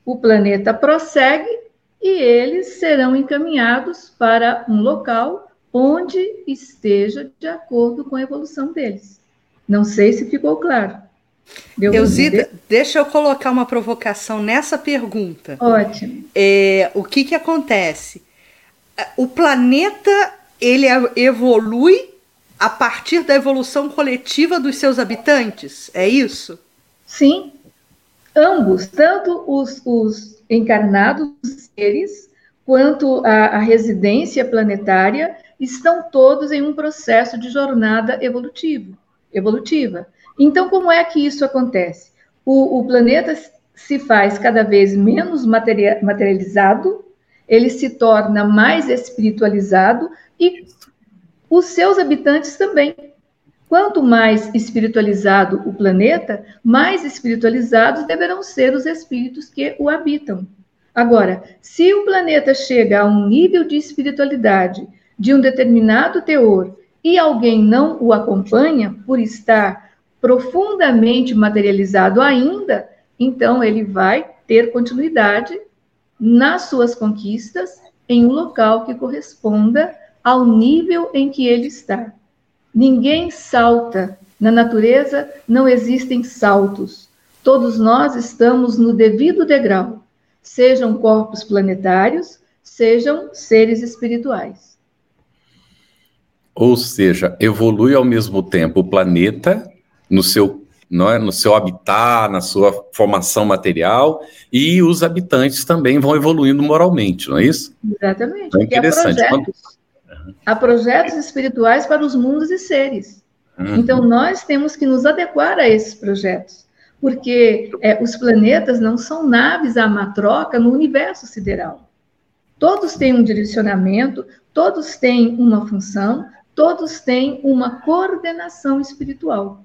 o planeta prossegue e eles serão encaminhados para um local onde esteja de acordo com a evolução deles. Não sei se ficou claro. Eusida, deixa eu colocar uma provocação nessa pergunta. Ótimo. É, o que, que acontece? O planeta ele evolui a partir da evolução coletiva dos seus habitantes, é isso? Sim, ambos, tanto os, os encarnados seres quanto a, a residência planetária estão todos em um processo de jornada evolutivo, evolutiva. Então, como é que isso acontece? O, o planeta se faz cada vez menos materializado, ele se torna mais espiritualizado e os seus habitantes também. Quanto mais espiritualizado o planeta, mais espiritualizados deverão ser os espíritos que o habitam. Agora, se o planeta chega a um nível de espiritualidade de um determinado teor e alguém não o acompanha por estar profundamente materializado ainda, então ele vai ter continuidade nas suas conquistas em um local que corresponda ao nível em que ele está. Ninguém salta. Na natureza não existem saltos. Todos nós estamos no devido degrau, sejam corpos planetários, sejam seres espirituais. Ou seja, evolui ao mesmo tempo o planeta no seu, não é, no seu habitat, na sua formação material, e os habitantes também vão evoluindo moralmente, não é isso? Exatamente. É interessante. Há projetos espirituais para os mundos e seres. Uhum. Então, nós temos que nos adequar a esses projetos, porque é, os planetas não são naves a matroca no universo sideral. Todos têm um direcionamento, todos têm uma função, todos têm uma coordenação espiritual.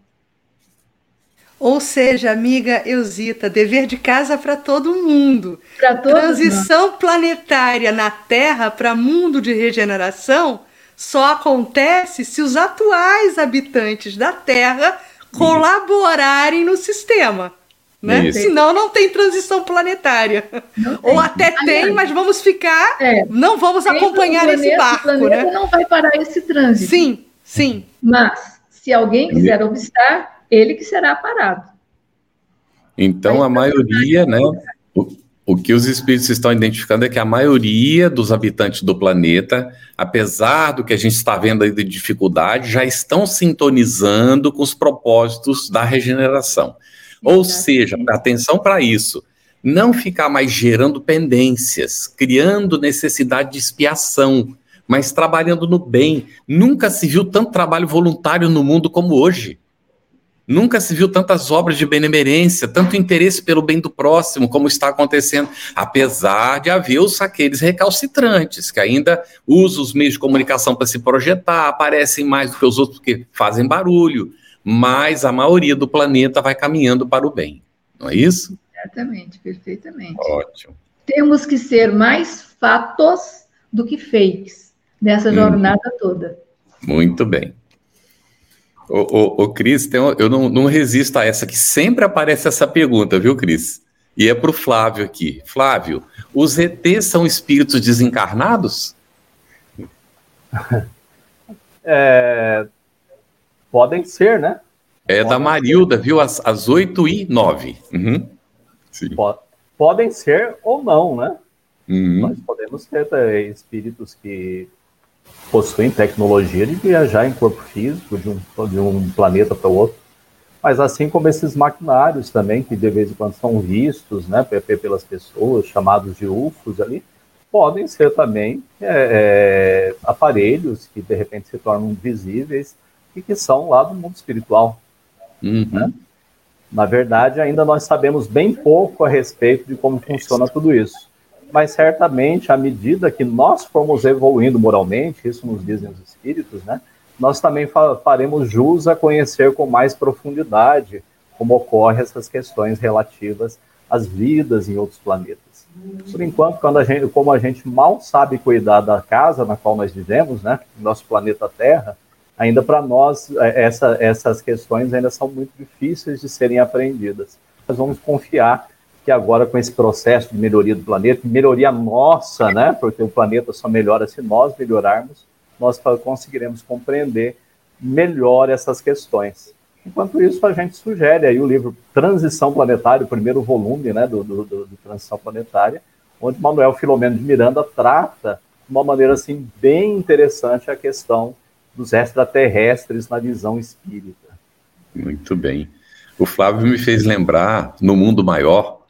Ou seja, amiga Eusita, dever de casa para todo mundo. Para Transição nós. planetária na Terra para mundo de regeneração só acontece se os atuais habitantes da Terra colaborarem no sistema. Né? Senão não tem transição planetária. Ou até tem, mas vamos ficar. É, não vamos acompanhar planeta, esse barco. O planeta né? não vai parar esse trânsito. Sim, sim. Mas, se alguém quiser obstar, ele que será parado. Então, a maioria, né? O, o que os espíritos estão identificando é que a maioria dos habitantes do planeta, apesar do que a gente está vendo aí de dificuldade, já estão sintonizando com os propósitos da regeneração. Ou seja, atenção para isso. Não ficar mais gerando pendências, criando necessidade de expiação, mas trabalhando no bem. Nunca se viu tanto trabalho voluntário no mundo como hoje. Nunca se viu tantas obras de benemerência, tanto interesse pelo bem do próximo, como está acontecendo, apesar de haver os aqueles recalcitrantes, que ainda usam os meios de comunicação para se projetar, aparecem mais do que os outros porque fazem barulho, mas a maioria do planeta vai caminhando para o bem, não é isso? Exatamente, perfeitamente. Ótimo. Temos que ser mais fatos do que fakes nessa hum. jornada toda. Muito bem. O, o Cris, eu não, não resisto a essa, que sempre aparece essa pergunta, viu, Cris? E é para o Flávio aqui. Flávio, os ETs são espíritos desencarnados? É, Podem ser, né? É Podem da Marilda, ser. viu? Às, às 8 e 9. Uhum. Podem ser ou não, né? Uhum. Nós podemos ter espíritos que possuem tecnologia de viajar em corpo físico de um, de um planeta para o outro. Mas assim como esses maquinários também, que de vez em quando são vistos né, pelas pessoas, chamados de UFOs ali, podem ser também é, é, aparelhos que de repente se tornam visíveis e que são lá do mundo espiritual. Uhum. Né? Na verdade, ainda nós sabemos bem pouco a respeito de como funciona tudo isso. Mas certamente, à medida que nós formos evoluindo moralmente, isso nos dizem os espíritos, né? Nós também faremos jus a conhecer com mais profundidade como ocorrem essas questões relativas às vidas em outros planetas. Por enquanto, quando a gente, como a gente mal sabe cuidar da casa na qual nós vivemos, né, nosso planeta Terra, ainda para nós, é, essa, essas questões ainda são muito difíceis de serem aprendidas. Nós vamos confiar que agora, com esse processo de melhoria do planeta, melhoria nossa, né? Porque o planeta só melhora se nós melhorarmos, nós conseguiremos compreender melhor essas questões. Enquanto isso, a gente sugere aí o livro Transição Planetária, o primeiro volume né, do, do, do, do Transição Planetária, onde Manuel Filomeno de Miranda trata de uma maneira assim bem interessante a questão dos extraterrestres na visão espírita. Muito bem. O Flávio me fez lembrar, no mundo maior,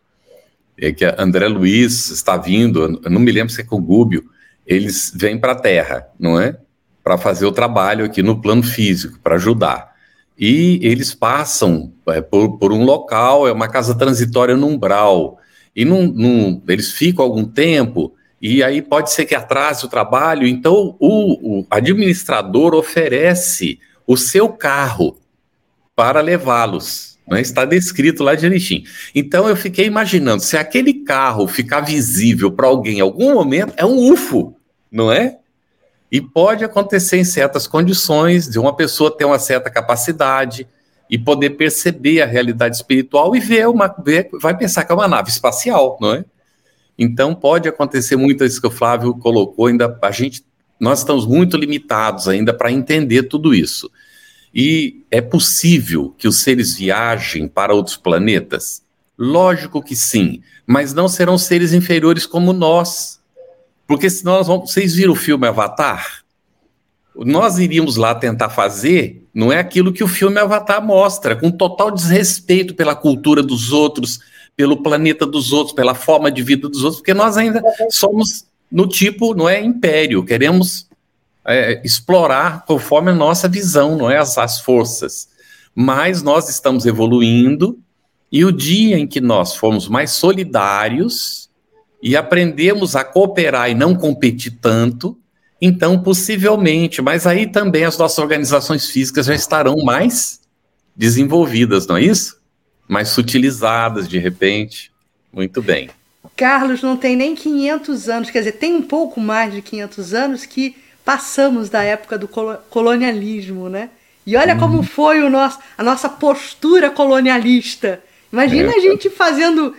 é que André Luiz está vindo, não me lembro se é com o Gúbio, eles vêm para a Terra, não é? Para fazer o trabalho aqui no plano físico, para ajudar. E eles passam é, por, por, um local, é uma casa transitória no umbral, e num, num, eles ficam algum tempo, e aí pode ser que atrase o trabalho. Então, o, o administrador oferece o seu carro para levá-los. Né? Está descrito lá direitinho. Então, eu fiquei imaginando: se aquele carro ficar visível para alguém em algum momento, é um UFO, não é? E pode acontecer em certas condições de uma pessoa ter uma certa capacidade e poder perceber a realidade espiritual e ver uma ver, vai pensar que é uma nave espacial, não é? Então pode acontecer muito isso que o Flávio colocou, ainda a gente nós estamos muito limitados ainda para entender tudo isso. E é possível que os seres viajem para outros planetas? Lógico que sim, mas não serão seres inferiores como nós. Porque se nós vamos, vocês viram o filme Avatar? Nós iríamos lá tentar fazer, não é aquilo que o filme Avatar mostra, com total desrespeito pela cultura dos outros, pelo planeta dos outros, pela forma de vida dos outros, porque nós ainda somos no tipo, não é império, queremos é, explorar conforme a nossa visão, não é as, as forças. Mas nós estamos evoluindo e o dia em que nós formos mais solidários e aprendemos a cooperar e não competir tanto, então possivelmente, mas aí também as nossas organizações físicas já estarão mais desenvolvidas, não é isso? Mais sutilizadas de repente. Muito bem. Carlos não tem nem 500 anos, quer dizer, tem um pouco mais de 500 anos que passamos da época do colonialismo, né? E olha como uhum. foi o nosso, a nossa postura colonialista. Imagina é. a gente fazendo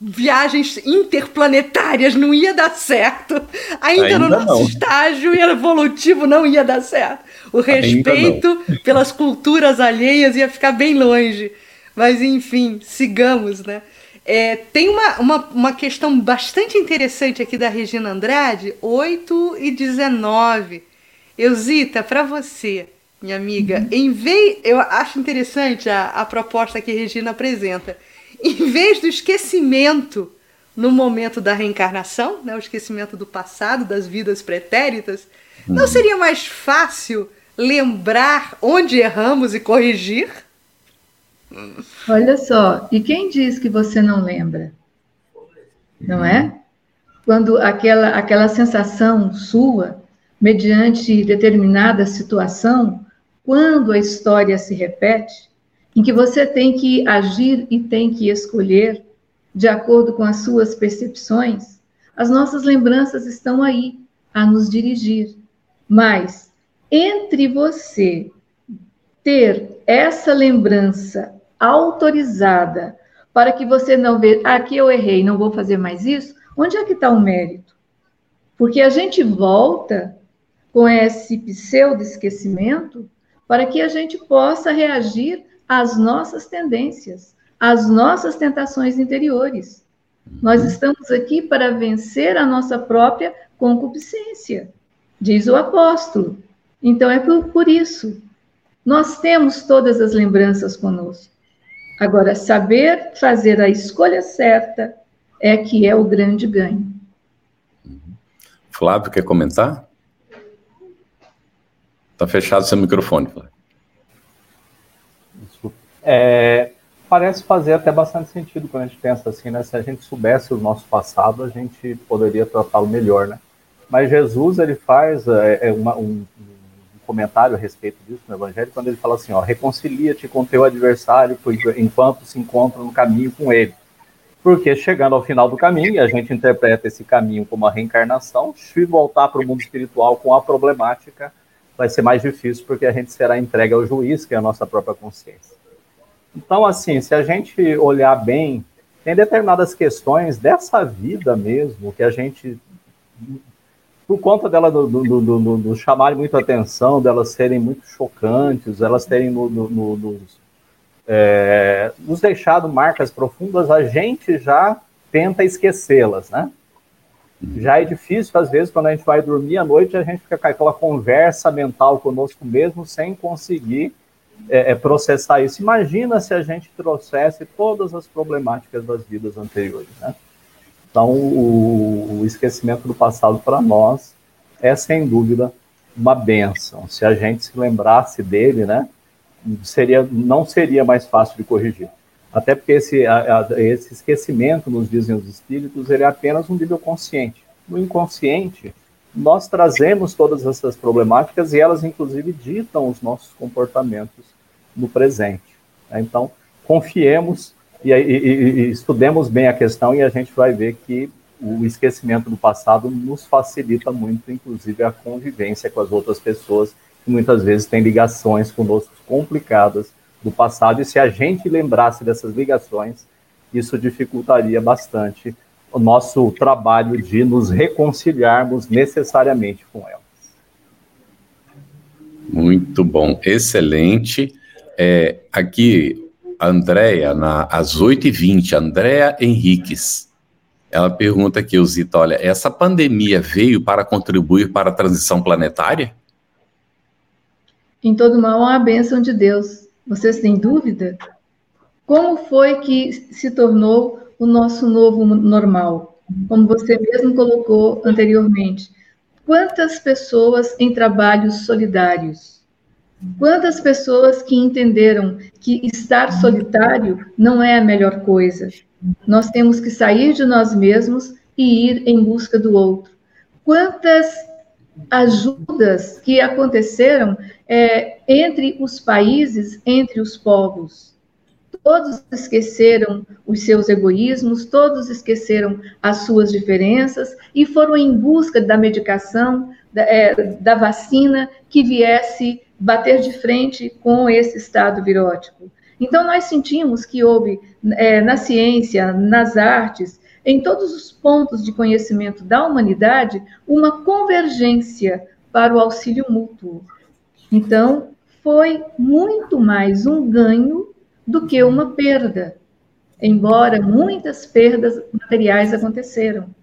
viagens interplanetárias, não ia dar certo. Ainda, Ainda no nosso não. estágio evolutivo não ia dar certo. O respeito pelas culturas alheias ia ficar bem longe. Mas enfim, sigamos, né? É, tem uma, uma, uma questão bastante interessante aqui da Regina Andrade, 8 e 19. Eusita, para você, minha amiga, uhum. em vez. Eu acho interessante a, a proposta que a Regina apresenta. Em vez do esquecimento no momento da reencarnação, né, o esquecimento do passado, das vidas pretéritas, uhum. não seria mais fácil lembrar onde erramos e corrigir? Olha só, e quem diz que você não lembra? Não é? Quando aquela, aquela sensação sua, mediante determinada situação, quando a história se repete, em que você tem que agir e tem que escolher de acordo com as suas percepções, as nossas lembranças estão aí a nos dirigir. Mas entre você ter essa lembrança autorizada para que você não veja, ah, aqui eu errei, não vou fazer mais isso, onde é que está o mérito? Porque a gente volta com esse pseudo-esquecimento para que a gente possa reagir às nossas tendências, às nossas tentações interiores. Nós estamos aqui para vencer a nossa própria concupiscência, diz o apóstolo. Então é por, por isso. Nós temos todas as lembranças conosco. Agora, saber fazer a escolha certa é que é o grande ganho. Flávio, quer comentar? Está fechado seu microfone, Flávio. É, parece fazer até bastante sentido quando a gente pensa assim, né? Se a gente soubesse o nosso passado, a gente poderia tratá-lo melhor, né? Mas Jesus, ele faz é, é uma, um, comentário a respeito disso no Evangelho, quando ele fala assim: ó, reconcilia-te com teu adversário enquanto se encontra no caminho com ele. Porque chegando ao final do caminho, a gente interpreta esse caminho como a reencarnação, se voltar para o mundo espiritual com a problemática, vai ser mais difícil, porque a gente será entregue ao juiz, que é a nossa própria consciência. Então, assim, se a gente olhar bem, tem determinadas questões dessa vida mesmo que a gente por conta dela do, do, do, do, chamarem muito atenção, delas serem muito chocantes, elas terem no, no, no, nos, é, nos deixado marcas profundas, a gente já tenta esquecê-las, né? Já é difícil, às vezes, quando a gente vai dormir à noite, a gente fica com aquela conversa mental conosco mesmo, sem conseguir é, é, processar isso. Imagina se a gente trouxesse todas as problemáticas das vidas anteriores, né? Então, o, o esquecimento do passado para nós é, sem dúvida, uma benção. Se a gente se lembrasse dele, né, seria, não seria mais fácil de corrigir. Até porque esse, a, a, esse esquecimento, nos dizem os espíritos, ele é apenas um nível consciente. No inconsciente, nós trazemos todas essas problemáticas e elas, inclusive, ditam os nossos comportamentos no presente. Então, confiemos e, e, e, estudemos bem a questão e a gente vai ver que o esquecimento do passado nos facilita muito, inclusive, a convivência com as outras pessoas, que muitas vezes têm ligações conosco complicadas do passado, e se a gente lembrasse dessas ligações, isso dificultaria bastante o nosso trabalho de nos reconciliarmos necessariamente com elas. Muito bom, excelente. É, aqui, Andréia, às 8h20, Andréia Henriques, ela pergunta aqui, Zita, olha, essa pandemia veio para contribuir para a transição planetária? Em todo mal, há a bênção de Deus. Vocês têm dúvida? Como foi que se tornou o nosso novo normal? Como você mesmo colocou anteriormente. Quantas pessoas em trabalhos solidários? Quantas pessoas que entenderam que estar solitário não é a melhor coisa? Nós temos que sair de nós mesmos e ir em busca do outro. Quantas ajudas que aconteceram é, entre os países, entre os povos. Todos esqueceram os seus egoísmos, todos esqueceram as suas diferenças e foram em busca da medicação, da, é, da vacina que viesse bater de frente com esse estado virótico. Então, nós sentimos que houve é, na ciência, nas artes, em todos os pontos de conhecimento da humanidade, uma convergência para o auxílio mútuo. Então, foi muito mais um ganho do que uma perda, embora muitas perdas materiais aconteceram.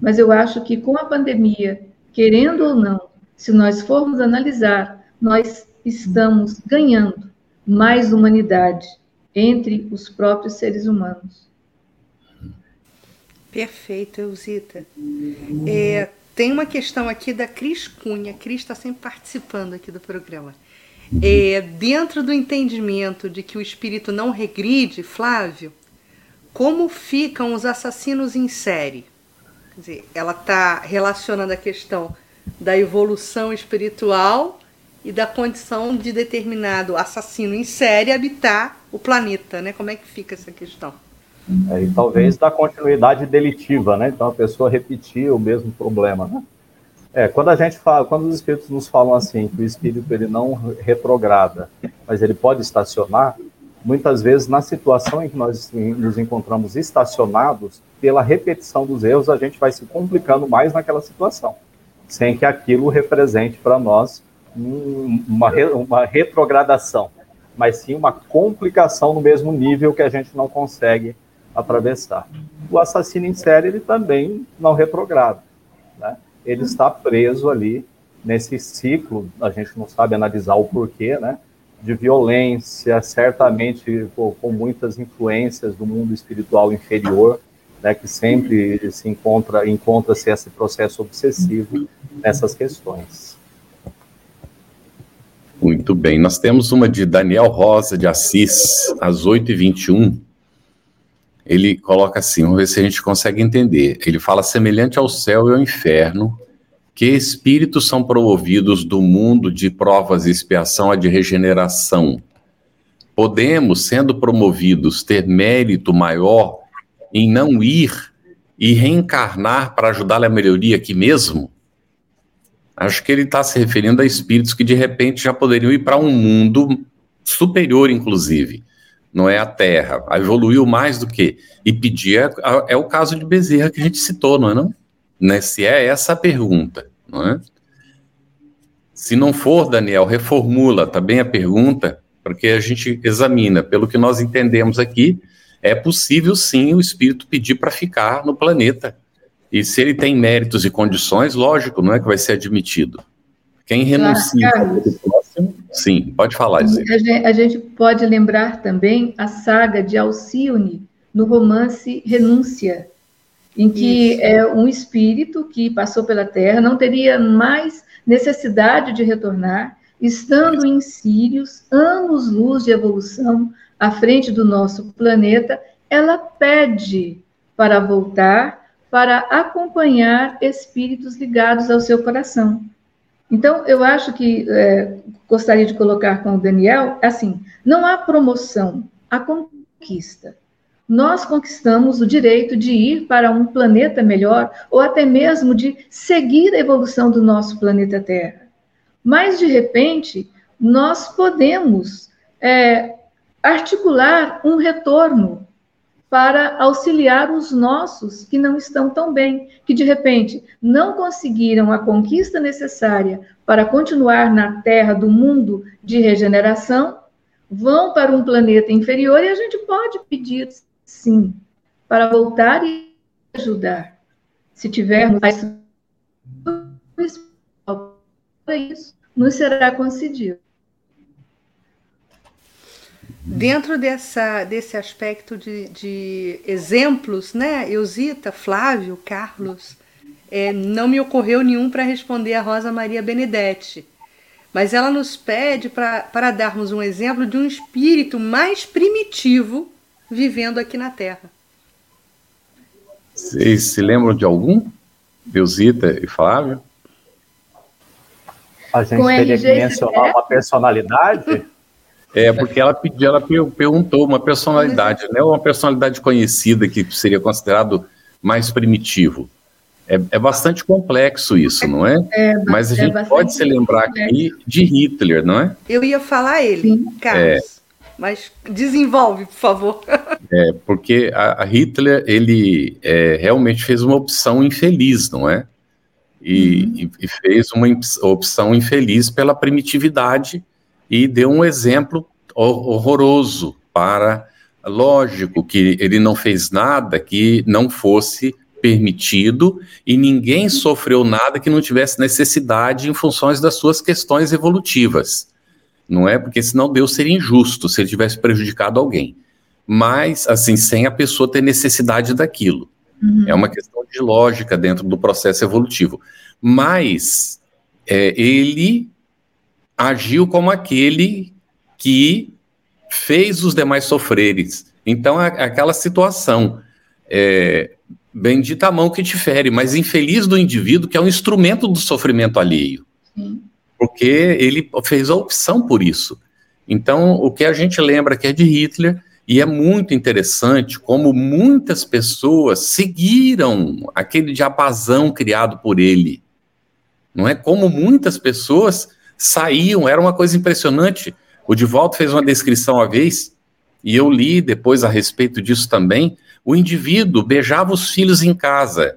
Mas eu acho que com a pandemia, querendo ou não, se nós formos analisar, nós estamos ganhando mais humanidade entre os próprios seres humanos. Perfeito, Eusita. É, tem uma questão aqui da Cris Cunha. Cris está sempre participando aqui do programa. É, dentro do entendimento de que o espírito não regride, Flávio, como ficam os assassinos em série? Quer dizer, ela está relacionando a questão da evolução espiritual e da condição de determinado assassino em série habitar o planeta, né? Como é que fica essa questão? É, e talvez da continuidade delitiva, né? Então a pessoa repetir o mesmo problema, né? É, quando a gente fala, quando os espíritos nos falam assim, que o espírito ele não retrograda, mas ele pode estacionar, muitas vezes na situação em que nós nos encontramos estacionados, pela repetição dos erros, a gente vai se complicando mais naquela situação, sem que aquilo represente para nós uma, uma retrogradação, mas sim uma complicação no mesmo nível que a gente não consegue atravessar. O assassino em série, ele também não retrograda. Né? Ele está preso ali nesse ciclo, a gente não sabe analisar o porquê, né? de violência, certamente com, com muitas influências do mundo espiritual inferior, né, que sempre se encontra encontra-se esse processo obsessivo nessas questões. Muito bem, nós temos uma de Daniel Rosa de Assis, às 8h21, ele coloca assim, vamos ver se a gente consegue entender. Ele fala semelhante ao céu e ao inferno, que espíritos são promovidos do mundo de provas e expiação a de regeneração. Podemos, sendo promovidos, ter mérito maior em não ir e reencarnar para ajudar a melhoria aqui mesmo? Acho que ele está se referindo a espíritos que de repente já poderiam ir para um mundo superior, inclusive não é a Terra. Evoluiu mais do que. E pedir é, é, o caso de Bezerra que a gente citou, não é? Não? Né? Se é essa a pergunta, não é? Se não for, Daniel, reformula também a pergunta, porque a gente examina. Pelo que nós entendemos aqui, é possível sim o espírito pedir para ficar no planeta. E se ele tem méritos e condições, lógico, não é que vai ser admitido. Quem renuncia Sim, pode falar, Zé. A gente, a gente pode lembrar também a saga de Alcione, no romance Renúncia, em que Isso. é um espírito que passou pela Terra, não teria mais necessidade de retornar, estando em Sírios, anos-luz de evolução à frente do nosso planeta, ela pede para voltar, para acompanhar espíritos ligados ao seu coração. Então, eu acho que é, gostaria de colocar com o Daniel, assim, não há promoção, há conquista. Nós conquistamos o direito de ir para um planeta melhor, ou até mesmo de seguir a evolução do nosso planeta Terra. Mas, de repente, nós podemos é, articular um retorno para auxiliar os nossos que não estão tão bem, que de repente não conseguiram a conquista necessária para continuar na terra do mundo de regeneração, vão para um planeta inferior e a gente pode pedir, sim, para voltar e ajudar. Se tivermos para isso, nos será concedido. Dentro dessa, desse aspecto de, de exemplos, né, Eusita, Flávio, Carlos, é, não me ocorreu nenhum para responder a Rosa Maria Benedetti. Mas ela nos pede para darmos um exemplo de um espírito mais primitivo vivendo aqui na Terra. Vocês se lembram de algum? Eusita e Flávio? A gente Com teria que mencionar uma personalidade? É, porque ela pediu, ela perguntou uma personalidade, né? Uma personalidade conhecida que seria considerado mais primitivo. É, é bastante complexo isso, não é? é Mas a é gente pode se lembrar aqui de Hitler, não é? Eu ia falar ele, Sim. Carlos. É. Mas desenvolve, por favor. É, porque a, a Hitler, ele é, realmente fez uma opção infeliz, não é? E, uhum. e, fez uma opção infeliz pela primitividade e deu um exemplo horroroso para. Lógico que ele não fez nada que não fosse permitido e ninguém sofreu nada que não tivesse necessidade em funções das suas questões evolutivas. Não é? Porque senão Deus seria injusto se ele tivesse prejudicado alguém. Mas, assim, sem a pessoa ter necessidade daquilo. Uhum. É uma questão de lógica dentro do processo evolutivo. Mas é, ele agiu como aquele que fez os demais sofrerem. Então, é aquela situação. É, bendita a mão que te fere, mas infeliz do indivíduo que é um instrumento do sofrimento alheio. Sim. Porque ele fez a opção por isso. Então, o que a gente lembra que é de Hitler, e é muito interessante como muitas pessoas seguiram aquele diapasão criado por ele. Não é como muitas pessoas saíam, era uma coisa impressionante. O Divaldo fez uma descrição uma vez, e eu li depois a respeito disso também. O indivíduo beijava os filhos em casa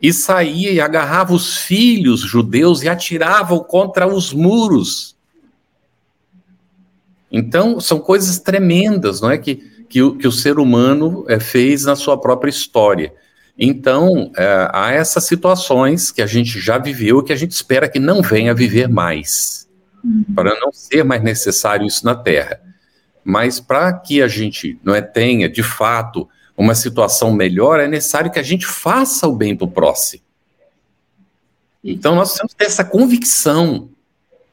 e saía e agarrava os filhos judeus e atirava contra os muros. Então, são coisas tremendas, não é? Que, que, o, que o ser humano é, fez na sua própria história. Então, é, há essas situações que a gente já viveu e que a gente espera que não venha a viver mais, uhum. para não ser mais necessário isso na Terra. Mas para que a gente não é, tenha, de fato, uma situação melhor, é necessário que a gente faça o bem para o próximo. Então, nós temos que ter essa convicção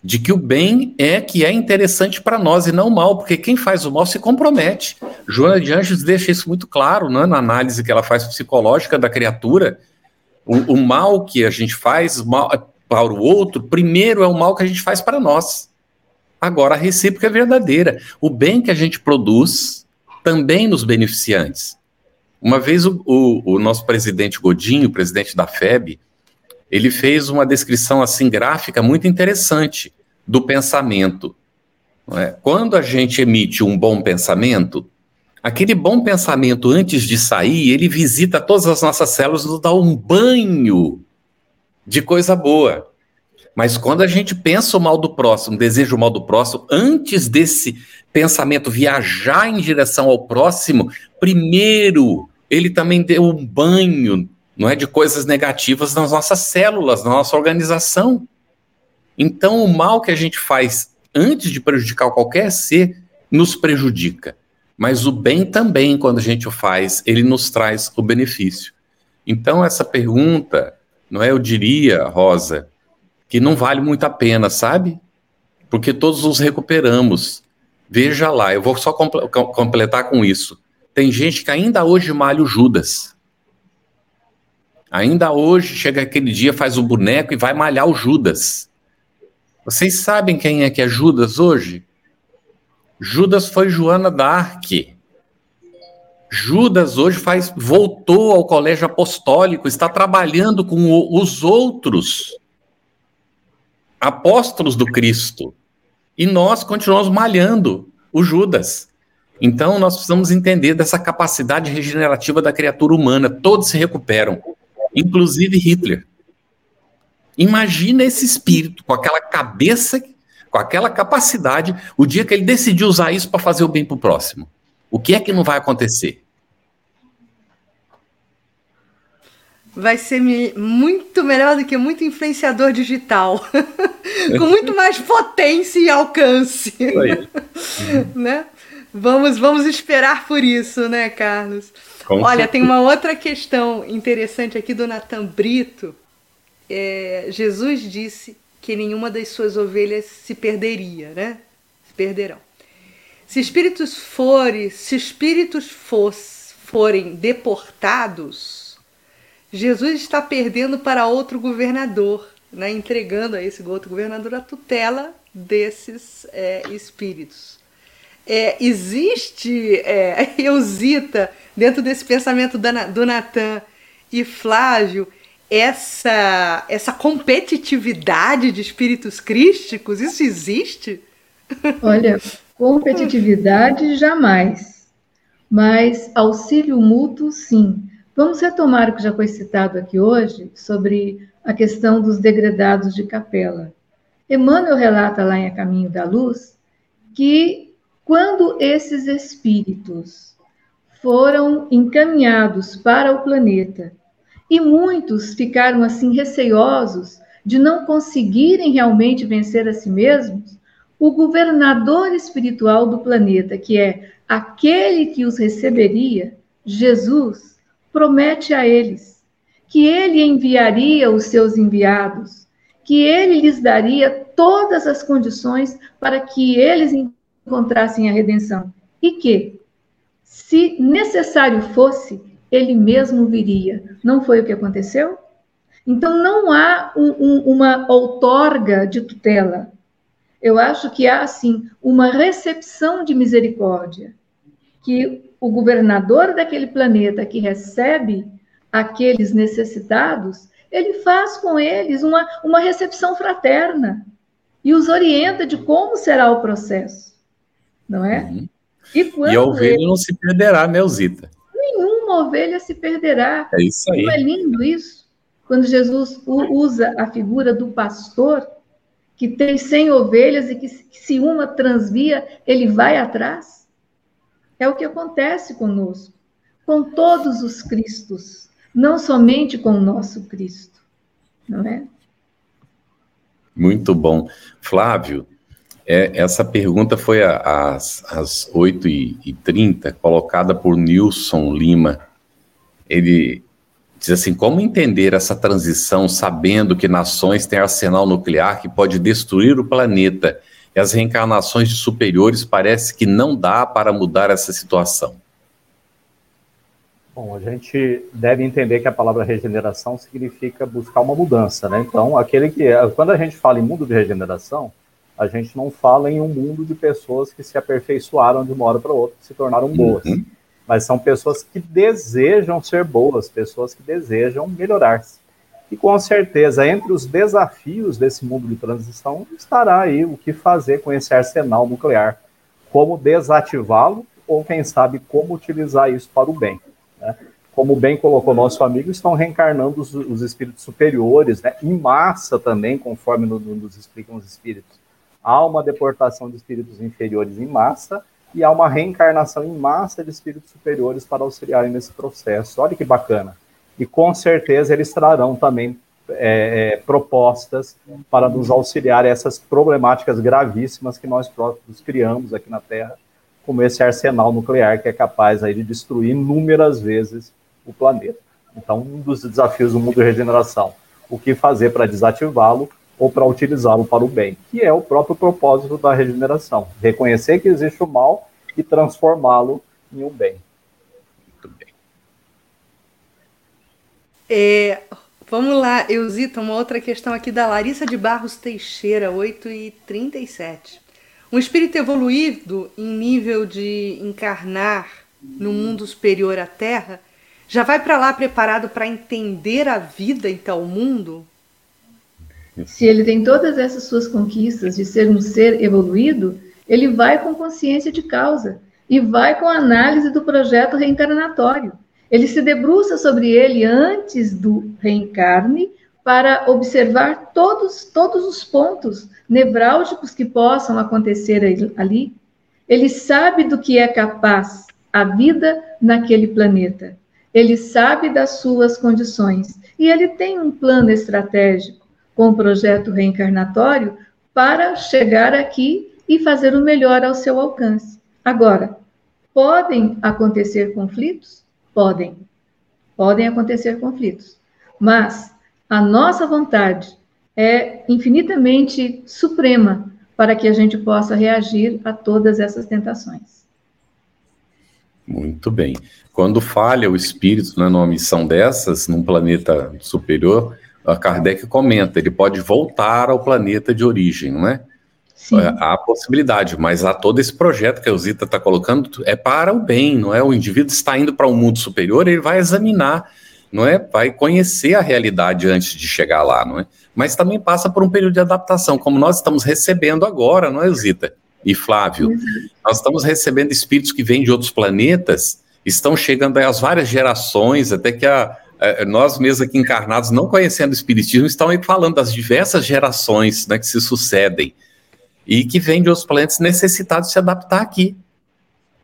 de que o bem é que é interessante para nós e não o mal, porque quem faz o mal se compromete. Joana de Anjos deixa isso muito claro né, na análise que ela faz psicológica da criatura. O, o mal que a gente faz mal, para o outro, primeiro é o mal que a gente faz para nós. Agora, a recíproca é verdadeira. O bem que a gente produz também nos beneficiantes. Uma vez o, o, o nosso presidente Godinho, presidente da FEB, ele fez uma descrição assim gráfica muito interessante do pensamento. É? Quando a gente emite um bom pensamento, aquele bom pensamento antes de sair, ele visita todas as nossas células e nos dá um banho de coisa boa. Mas quando a gente pensa o mal do próximo, deseja o mal do próximo, antes desse pensamento viajar em direção ao próximo, primeiro ele também deu um banho não é de coisas negativas nas nossas células, na nossa organização. Então, o mal que a gente faz antes de prejudicar qualquer ser nos prejudica. Mas o bem também, quando a gente o faz, ele nos traz o benefício. Então, essa pergunta, não é? Eu diria, Rosa, que não vale muito a pena, sabe? Porque todos os recuperamos. Veja lá, eu vou só completar com isso. Tem gente que ainda hoje malha o Judas. Ainda hoje chega aquele dia, faz o boneco e vai malhar o Judas. Vocês sabem quem é que é Judas hoje? Judas foi Joana d'Arc. Judas hoje faz, voltou ao colégio apostólico, está trabalhando com o, os outros apóstolos do Cristo. E nós continuamos malhando o Judas. Então, nós precisamos entender dessa capacidade regenerativa da criatura humana. Todos se recuperam, inclusive Hitler. Imagina esse espírito com aquela cabeça, com aquela capacidade, o dia que ele decidiu usar isso para fazer o bem para o próximo. O que é que não vai acontecer? vai ser muito melhor do que muito influenciador digital, com muito mais potência e alcance. né? Vamos, vamos esperar por isso, né, Carlos? Com Olha, certeza. tem uma outra questão interessante aqui do Natan Brito. É, Jesus disse que nenhuma das suas ovelhas se perderia, né? Se perderão. Se espíritos forem, se espíritos fosse, forem deportados, Jesus está perdendo para outro governador, né, entregando a esse outro governador a tutela desses é, espíritos. É, existe, é, Eusita, dentro desse pensamento do Natan e Flávio, essa, essa competitividade de espíritos crísticos? Isso existe? Olha, competitividade jamais, mas auxílio mútuo, sim. Vamos retomar o que já foi citado aqui hoje sobre a questão dos degredados de capela. Emmanuel relata lá em A Caminho da Luz que quando esses espíritos foram encaminhados para o planeta e muitos ficaram assim receosos de não conseguirem realmente vencer a si mesmos, o governador espiritual do planeta, que é aquele que os receberia, Jesus, promete a eles que ele enviaria os seus enviados, que ele lhes daria todas as condições para que eles encontrassem a redenção e que, se necessário fosse, ele mesmo viria. Não foi o que aconteceu? Então, não há um, um, uma outorga de tutela. Eu acho que há, assim, uma recepção de misericórdia, que o governador daquele planeta que recebe aqueles necessitados, ele faz com eles uma, uma recepção fraterna e os orienta de como será o processo, não é? Uhum. E, e, a ovelha ele... não se perderá, né, Zita? Nenhuma ovelha se perderá. É isso aí. Não é lindo isso? Quando Jesus usa a figura do pastor, que tem 100 ovelhas e que, se uma transvia, ele vai atrás. É o que acontece conosco, com todos os Cristos, não somente com o nosso Cristo, não é? Muito bom. Flávio, é, essa pergunta foi às, às 8h30, colocada por Nilson Lima. Ele diz assim: como entender essa transição sabendo que nações têm arsenal nuclear que pode destruir o planeta e as reencarnações de superiores parece que não dá para mudar essa situação. Bom, a gente deve entender que a palavra regeneração significa buscar uma mudança, né? Então, aquele que quando a gente fala em mundo de regeneração, a gente não fala em um mundo de pessoas que se aperfeiçoaram de uma hora para outra, se tornaram boas. Uhum. Mas são pessoas que desejam ser boas, pessoas que desejam melhorar-se. E com certeza, entre os desafios desse mundo de transição, estará aí o que fazer com esse arsenal nuclear. Como desativá-lo, ou quem sabe como utilizar isso para o bem. Né? Como bem colocou nosso amigo, estão reencarnando os, os espíritos superiores, né? em massa também, conforme nos explicam os espíritos. Há uma deportação de espíritos inferiores em massa, e há uma reencarnação em massa de espíritos superiores para auxiliarem nesse processo. Olha que bacana e com certeza eles trarão também é, é, propostas para nos auxiliar essas problemáticas gravíssimas que nós próprios criamos aqui na Terra, como esse arsenal nuclear que é capaz aí de destruir inúmeras vezes o planeta. Então, um dos desafios do mundo de regeneração, o que fazer para desativá-lo ou para utilizá-lo para o bem, que é o próprio propósito da regeneração, reconhecer que existe o mal e transformá-lo em um bem. É, vamos lá, Eusita, uma outra questão aqui da Larissa de Barros Teixeira, 8 e 37. Um espírito evoluído em nível de encarnar no mundo superior à Terra já vai para lá preparado para entender a vida em tal mundo? Se ele tem todas essas suas conquistas de ser um ser evoluído, ele vai com consciência de causa. e vai com análise do projeto reencarnatório. Ele se debruça sobre ele antes do reencarne para observar todos, todos os pontos nevrálgicos que possam acontecer ali. Ele sabe do que é capaz a vida naquele planeta. Ele sabe das suas condições e ele tem um plano estratégico com o projeto reencarnatório para chegar aqui e fazer o melhor ao seu alcance. Agora, podem acontecer conflitos? Podem. Podem acontecer conflitos. Mas a nossa vontade é infinitamente suprema para que a gente possa reagir a todas essas tentações. Muito bem. Quando falha o espírito né, numa missão dessas, num planeta superior, Kardec comenta, ele pode voltar ao planeta de origem, não é? Sim. Há possibilidade, mas há todo esse projeto que a Zita está colocando, é para o bem, não é? O indivíduo está indo para um mundo superior, ele vai examinar, não é? Vai conhecer a realidade antes de chegar lá, não é? Mas também passa por um período de adaptação, como nós estamos recebendo agora, não é, Zita? E Flávio, uhum. nós estamos recebendo espíritos que vêm de outros planetas, estão chegando aí as várias gerações, até que a, nós mesmos aqui encarnados, não conhecendo o Espiritismo, aí falando das diversas gerações né, que se sucedem e que vêm de outros planetas necessitados de se adaptar aqui.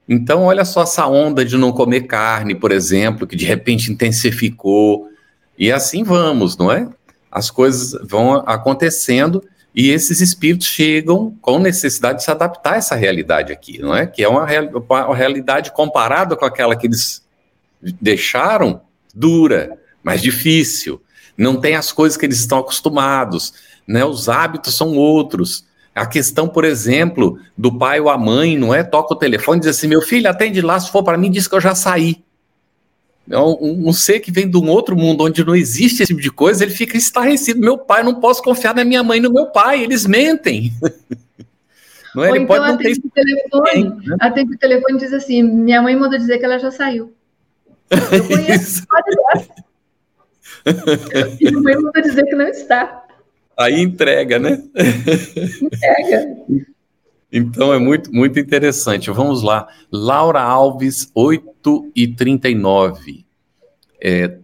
Então, olha só essa onda de não comer carne, por exemplo, que de repente intensificou, e assim vamos, não é? As coisas vão acontecendo e esses espíritos chegam com necessidade de se adaptar a essa realidade aqui, não é? Que é uma, real, uma realidade comparada com aquela que eles deixaram, dura, mais difícil, não tem as coisas que eles estão acostumados, né? Os hábitos são outros. A questão, por exemplo, do pai ou a mãe, não é? Toca o telefone e diz assim: meu filho, atende lá, se for para mim, diz que eu já saí. É um, um, ser que vem de um outro mundo onde não existe esse tipo de coisa, ele fica estarrecido. Meu pai, não posso confiar na minha mãe e no meu pai, eles mentem. Não é? Ou ele então pode não atende, ter... o telefone, né? atende o telefone e diz assim: minha mãe mandou dizer que ela já saiu. Eu conheço Minha mãe mandou dizer que não está. Aí entrega, né? Entrega. Então é muito, muito interessante. Vamos lá. Laura Alves, 8 e 39. É,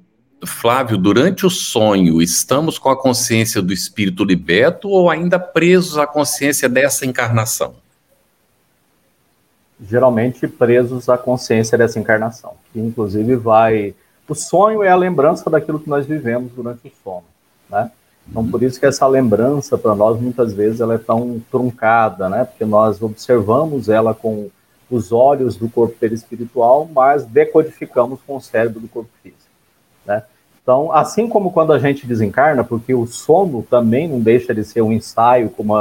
Flávio, durante o sonho, estamos com a consciência do espírito liberto ou ainda presos à consciência dessa encarnação? Geralmente presos à consciência dessa encarnação, que inclusive vai. O sonho é a lembrança daquilo que nós vivemos durante o sono, né? Então, por isso que essa lembrança, para nós, muitas vezes, ela é tão truncada, né? Porque nós observamos ela com os olhos do corpo perispiritual, mas decodificamos com o cérebro do corpo físico, né? Então, assim como quando a gente desencarna, porque o sono também não deixa de ser um ensaio como,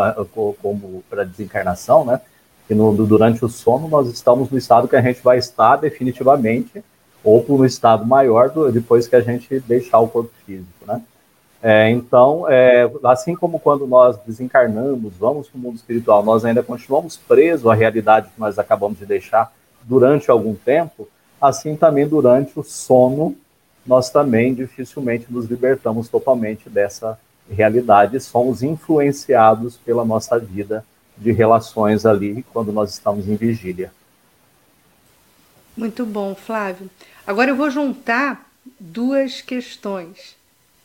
como para desencarnação, né? Que no, durante o sono nós estamos no estado que a gente vai estar definitivamente, ou no estado maior do, depois que a gente deixar o corpo físico, né? É, então, é, assim como quando nós desencarnamos, vamos para o mundo espiritual, nós ainda continuamos presos à realidade que nós acabamos de deixar durante algum tempo, assim também durante o sono, nós também dificilmente nos libertamos totalmente dessa realidade, somos influenciados pela nossa vida de relações ali quando nós estamos em vigília. Muito bom, Flávio. Agora eu vou juntar duas questões.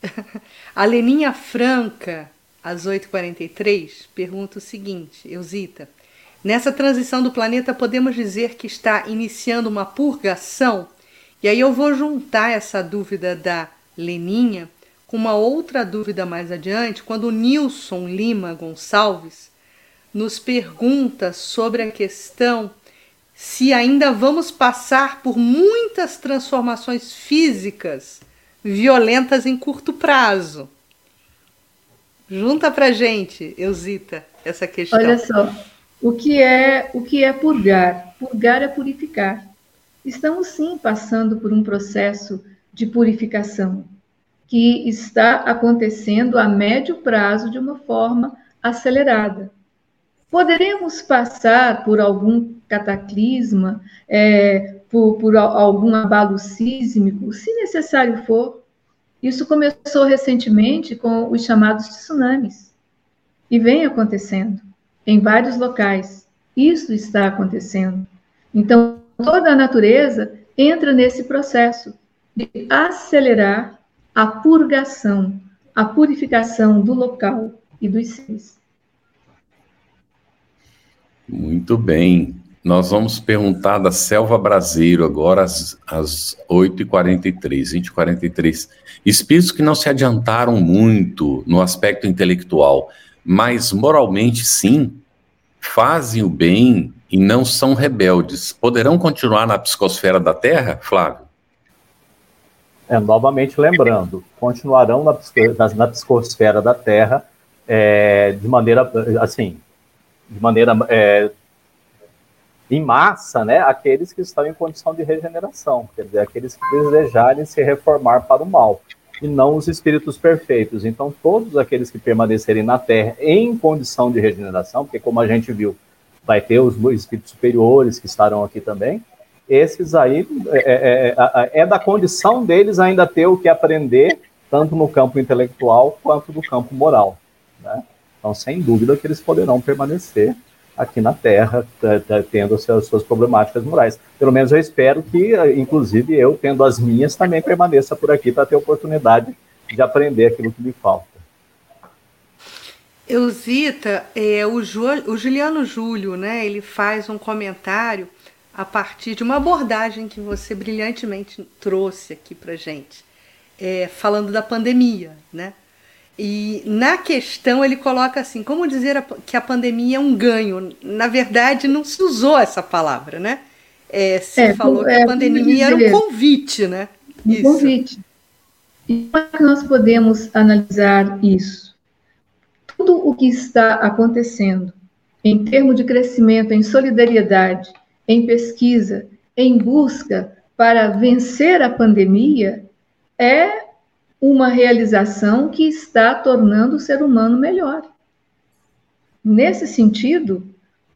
A Leninha Franca, às 8h43, pergunta o seguinte: Eusita, nessa transição do planeta podemos dizer que está iniciando uma purgação? E aí eu vou juntar essa dúvida da Leninha com uma outra dúvida mais adiante, quando o Nilson Lima Gonçalves nos pergunta sobre a questão se ainda vamos passar por muitas transformações físicas violentas em curto prazo. Junta pra gente, Eusita, essa questão. Olha só, o que é o que é purgar? Purgar é purificar. Estamos sim passando por um processo de purificação que está acontecendo a médio prazo de uma forma acelerada. Poderemos passar por algum cataclisma, é, por, por algum abalo sísmico, se necessário for. Isso começou recentemente com os chamados tsunamis. E vem acontecendo em vários locais. Isso está acontecendo. Então, toda a natureza entra nesse processo de acelerar a purgação, a purificação do local e dos seres. Muito bem. Nós vamos perguntar da Selva Brasileiro agora às, às 8h43, 20h43. Espíritos que não se adiantaram muito no aspecto intelectual, mas moralmente sim, fazem o bem e não são rebeldes. Poderão continuar na psicosfera da Terra, Flávio? É, novamente lembrando, continuarão na, na psicosfera da Terra é, de maneira, assim, de maneira é, em massa, né, aqueles que estão em condição de regeneração, quer dizer, aqueles que desejarem se reformar para o mal, e não os espíritos perfeitos. Então, todos aqueles que permanecerem na Terra em condição de regeneração, porque como a gente viu, vai ter os espíritos superiores que estarão aqui também, esses aí é, é, é, é da condição deles ainda ter o que aprender, tanto no campo intelectual quanto no campo moral. Né? Então, sem dúvida que eles poderão permanecer aqui na Terra, tendo as suas problemáticas morais. Pelo menos eu espero que, inclusive, eu, tendo as minhas, também permaneça por aqui para ter oportunidade de aprender aquilo que me falta. Eusita, é, o, Ju, o Juliano Júlio, né, ele faz um comentário a partir de uma abordagem que você brilhantemente trouxe aqui para gente, é, falando da pandemia, né? E na questão ele coloca assim, como dizer que a pandemia é um ganho? Na verdade, não se usou essa palavra, né? É, se é, falou é, que a pandemia era um convite, né? Um isso. convite. E como é que nós podemos analisar isso? Tudo o que está acontecendo em termos de crescimento, em solidariedade, em pesquisa, em busca para vencer a pandemia, é uma realização que está tornando o ser humano melhor. Nesse sentido,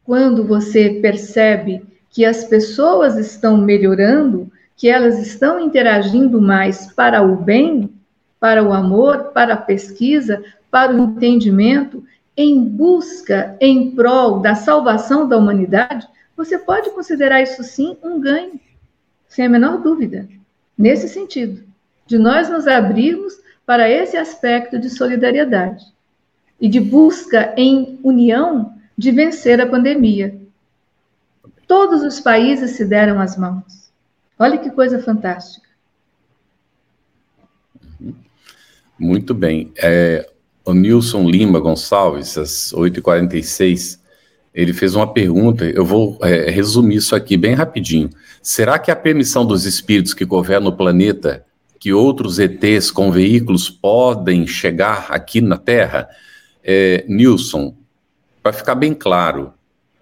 quando você percebe que as pessoas estão melhorando, que elas estão interagindo mais para o bem, para o amor, para a pesquisa, para o entendimento, em busca, em prol da salvação da humanidade, você pode considerar isso sim um ganho, sem a menor dúvida, nesse sentido de nós nos abrirmos para esse aspecto de solidariedade e de busca em união de vencer a pandemia. Todos os países se deram as mãos. Olha que coisa fantástica. Muito bem. É, o Nilson Lima Gonçalves, às 8h46, ele fez uma pergunta. Eu vou é, resumir isso aqui bem rapidinho. Será que a permissão dos espíritos que governam o planeta que outros ETs com veículos podem chegar aqui na Terra? É, Nilson, para ficar bem claro,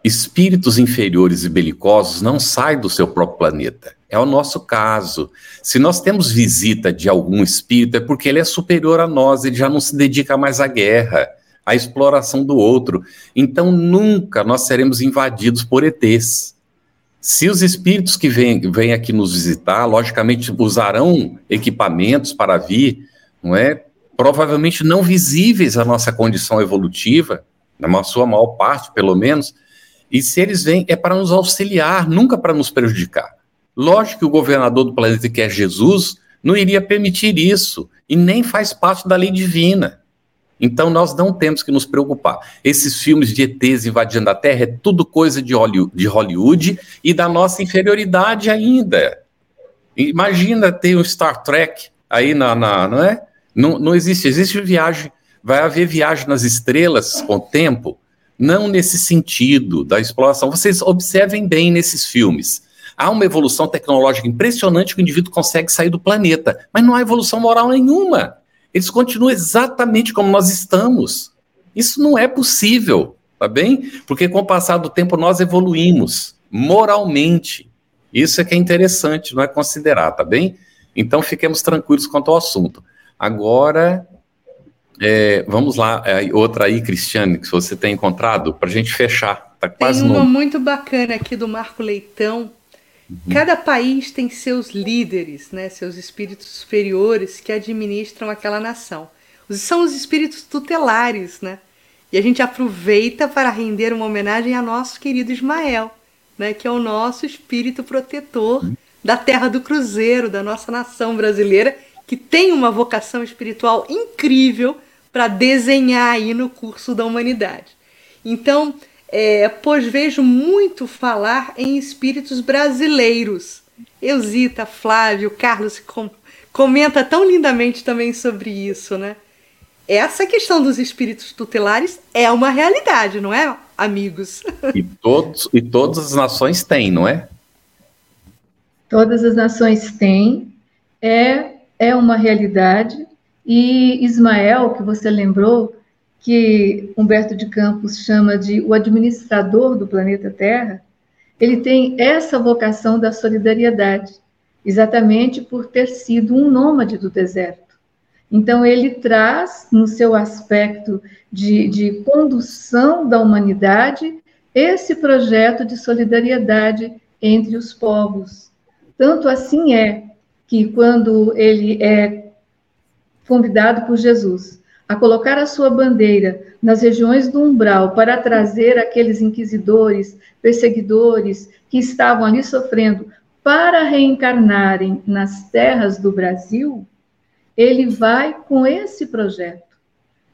espíritos inferiores e belicosos não saem do seu próprio planeta. É o nosso caso. Se nós temos visita de algum espírito, é porque ele é superior a nós, ele já não se dedica mais à guerra, à exploração do outro. Então, nunca nós seremos invadidos por ETs. Se os espíritos que vêm, vêm aqui nos visitar, logicamente usarão equipamentos para vir, não é? Provavelmente não visíveis à nossa condição evolutiva, na sua maior parte, pelo menos. E se eles vêm, é para nos auxiliar, nunca para nos prejudicar. Lógico que o governador do planeta, que é Jesus, não iria permitir isso, e nem faz parte da lei divina. Então nós não temos que nos preocupar. Esses filmes de ETs invadindo a Terra é tudo coisa de Hollywood, e da nossa inferioridade ainda. Imagina ter um Star Trek aí na, na não é? Não, não existe, existe viagem, vai haver viagem nas estrelas com o tempo, não nesse sentido da exploração. Vocês observem bem nesses filmes. Há uma evolução tecnológica impressionante que o indivíduo consegue sair do planeta, mas não há evolução moral nenhuma. Eles continuam exatamente como nós estamos. Isso não é possível, tá bem? Porque com o passar do tempo nós evoluímos moralmente. Isso é que é interessante, não é considerar, tá bem? Então fiquemos tranquilos quanto ao assunto. Agora, é, vamos lá, é, outra aí, Cristiane, que você tem encontrado, para a gente fechar. Tá quase tem uma muito bacana aqui do Marco Leitão, Uhum. Cada país tem seus líderes, né, seus espíritos superiores que administram aquela nação. São os espíritos tutelares, né? E a gente aproveita para render uma homenagem a nosso querido Ismael, né, que é o nosso espírito protetor da terra do cruzeiro, da nossa nação brasileira, que tem uma vocação espiritual incrível para desenhar aí no curso da humanidade. Então, é, pois vejo muito falar em espíritos brasileiros. Eusita, Flávio, Carlos com, comenta tão lindamente também sobre isso, né? Essa questão dos espíritos tutelares é uma realidade, não é, amigos? E, todos, e todas as nações têm, não é? Todas as nações têm, é, é uma realidade. E Ismael, que você lembrou, que Humberto de Campos chama de o administrador do planeta Terra, ele tem essa vocação da solidariedade, exatamente por ter sido um nômade do deserto. Então, ele traz, no seu aspecto de, de condução da humanidade, esse projeto de solidariedade entre os povos. Tanto assim é que, quando ele é convidado por Jesus a colocar a sua bandeira nas regiões do umbral para trazer aqueles inquisidores, perseguidores que estavam ali sofrendo para reencarnarem nas terras do Brasil, ele vai com esse projeto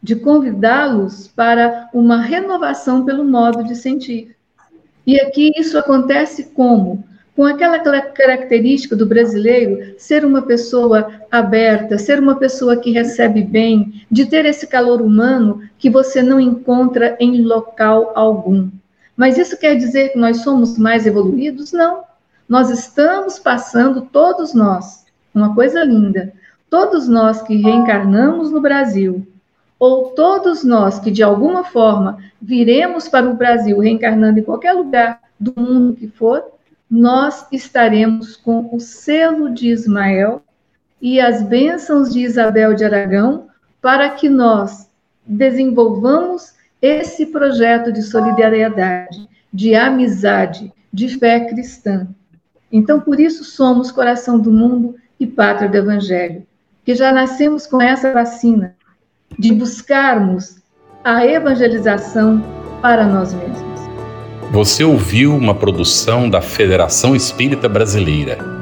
de convidá-los para uma renovação pelo modo de sentir. E aqui isso acontece como? Com aquela característica do brasileiro ser uma pessoa aberta, ser uma pessoa que recebe bem, de ter esse calor humano que você não encontra em local algum. Mas isso quer dizer que nós somos mais evoluídos? Não. Nós estamos passando, todos nós, uma coisa linda, todos nós que reencarnamos no Brasil, ou todos nós que de alguma forma viremos para o Brasil reencarnando em qualquer lugar do mundo que for, nós estaremos com o selo de Ismael e as bênçãos de Isabel de Aragão para que nós desenvolvamos esse projeto de solidariedade, de amizade, de fé cristã. Então, por isso somos coração do mundo e pátria do Evangelho que já nascemos com essa vacina de buscarmos a evangelização para nós mesmos. Você ouviu uma produção da Federação Espírita Brasileira.